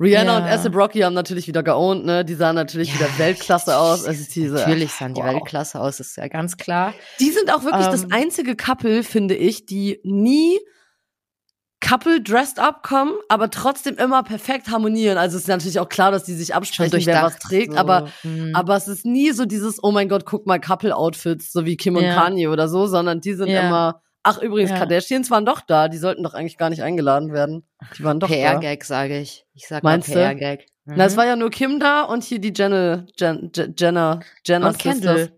Rihanna Ja. und ASAP Rocky haben natürlich wieder geowned, ne? Die sahen natürlich Ja, wieder Weltklasse aus. Also diese, Natürlich sahen die wow. Weltklasse aus, ist ja ganz klar. Die sind auch wirklich das Ähm, einzige Couple, finde ich, die nie Couple dressed up kommen, aber trotzdem immer perfekt harmonieren. Also es ist natürlich auch klar, dass die sich absprechen, wer was trägt, so. aber Mhm. aber es ist nie so dieses oh mein Gott, guck mal Couple Outfits, so wie Kim und Ja. Kanye oder so, sondern die sind Ja. immer Ach übrigens, Ja. Kardashians waren doch da, die sollten doch eigentlich gar nicht eingeladen werden. Die waren doch da. PR-Gag, sage ich. Ich sag Meinst mal? PR-Gag. Mhm. Na, es war ja nur Kim da und hier die Jenna, Jen, Jen, Jenna, Jenna Und Kendall.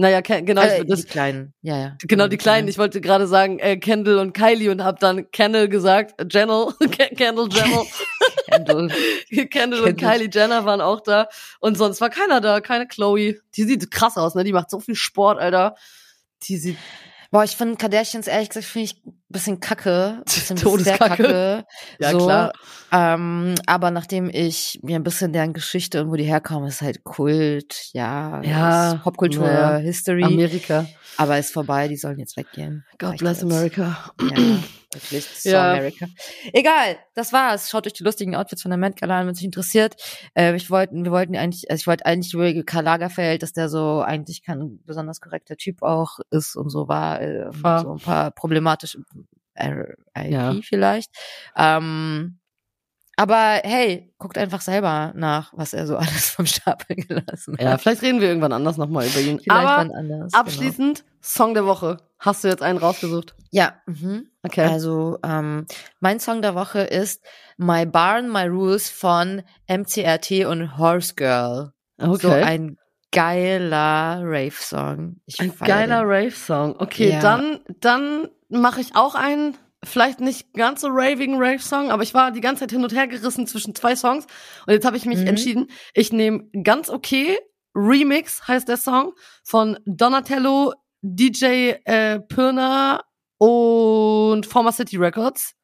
Naja, genau, äh, das, die Kleinen. Ja, ja. genau die Kleinen. Ich wollte gerade sagen äh, Kendall und Kylie und hab dann Kendall gesagt, äh, Jennel, Kendall, Jennel. Kendall. Kendall und. Kylie Jenner waren auch da und sonst war keiner da, keine Chloe. Die sieht krass aus, ne? Die macht so viel Sport, Alter. Die sieht Boah, ich finde Kardashians ehrlich gesagt finde ich bisschen kacke. Bisschen sehr Todeskacke. kacke. Ja, so. klar. Ähm, aber nachdem ich mir ein bisschen deren Geschichte und wo die herkommen, ist halt Kult, ja, Ja, Popkultur, ja. History. Amerika. aber ist vorbei, die sollen jetzt weggehen. God Reicht bless jetzt. America. Ja, wirklich. So Ja. America. Egal, das war's. Schaut euch die lustigen Outfits von der Met Gala an, wenn es euch interessiert. Äh, ich wollten, wir wollten eigentlich, also ich wollte eigentlich über Karl Lagerfeld, dass der so eigentlich kein besonders korrekter Typ auch ist und so war, äh, War. so ein paar problematische RIP Ja. vielleicht. Ähm, aber hey, guckt einfach selber nach, was er so alles vom Stapel gelassen hat. Ja, vielleicht reden wir irgendwann anders nochmal über ihn. Vielleicht Aber anders. genau. abschließend, Song der Woche. Hast du jetzt einen rausgesucht? Ja, mhm. Okay. Also, ähm, mein Song der Woche ist My Barn, My Rules von MCRT und Horse Girl. okay. So ein geiler Rave-Song. Ein geiler. Rave-Song. Okay, Ja. dann, dann mache ich auch einen, vielleicht nicht ganz so ravigen Rave-Song, aber ich war die ganze Zeit hin und her gerissen zwischen zwei Songs und jetzt habe ich mich Mhm. entschieden, ich nehme ganz okay Remix heißt der Song von Donatello, DJ äh, Pirna und Former City Records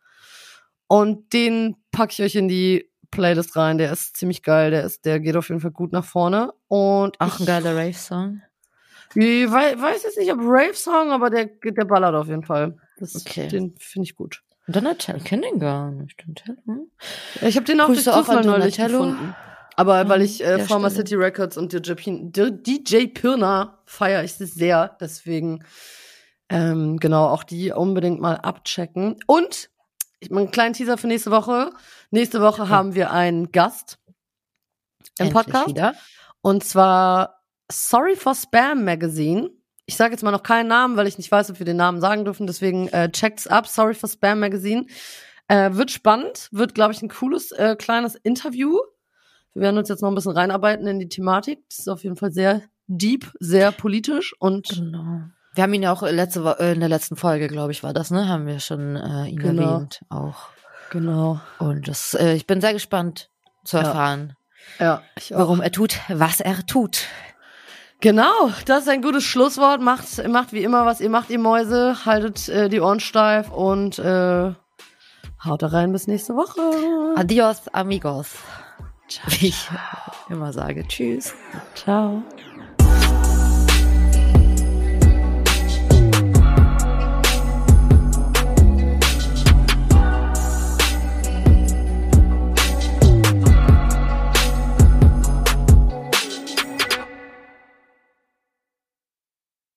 und den packe ich euch in die Playlist rein. Der ist ziemlich geil, der ist, der geht auf jeden Fall gut nach vorne und Auch ein geiler Rave-Song. Ich weiß, weiß jetzt nicht, ob Rave-Song, aber der, der ballert auf jeden Fall. Das, Okay. Den finde ich gut. Donatello, kenn den gar nicht. Donatello? Ja, ich habe den auch Grüße durch auch Zufall an neulich gefunden. Aber weil ich äh, der Former Stelle. City Records und DJ, DJ Pirna feiere ich sehr. Deswegen, ähm, genau, auch die unbedingt mal abchecken. Und, ich mal einen kleinen Teaser für nächste Woche. Nächste Woche haben wir einen Gast im Endlich Podcast. Wieder. Und zwar Sorry for Spam Magazine. Ich sage jetzt mal noch keinen Namen, weil ich nicht weiß, ob wir den Namen sagen dürfen. Deswegen äh, checkt's ab. Sorry for Spam Magazine. Äh, wird spannend. Wird, glaube ich, ein cooles äh, kleines Interview. Wir werden uns jetzt noch ein bisschen reinarbeiten in die Thematik. Das ist auf jeden Fall sehr deep, sehr politisch und Genau. Wir haben ihn ja auch letzte Wo äh, in der letzten Folge, glaube ich, war das, ne? Haben wir schon äh, ihn Genau. erwähnt auch. genau. Und das, äh, ich bin sehr gespannt zu Ja. erfahren, Ja, ich auch. warum er tut, was er tut. Genau, das ist ein gutes Schlusswort. Macht, macht wie immer, was ihr macht, ihr Mäuse. Haltet äh, die Ohren steif und äh, haut da rein bis nächste Woche. Adios, amigos. Wie ich immer sage. Tschüss. Ciao.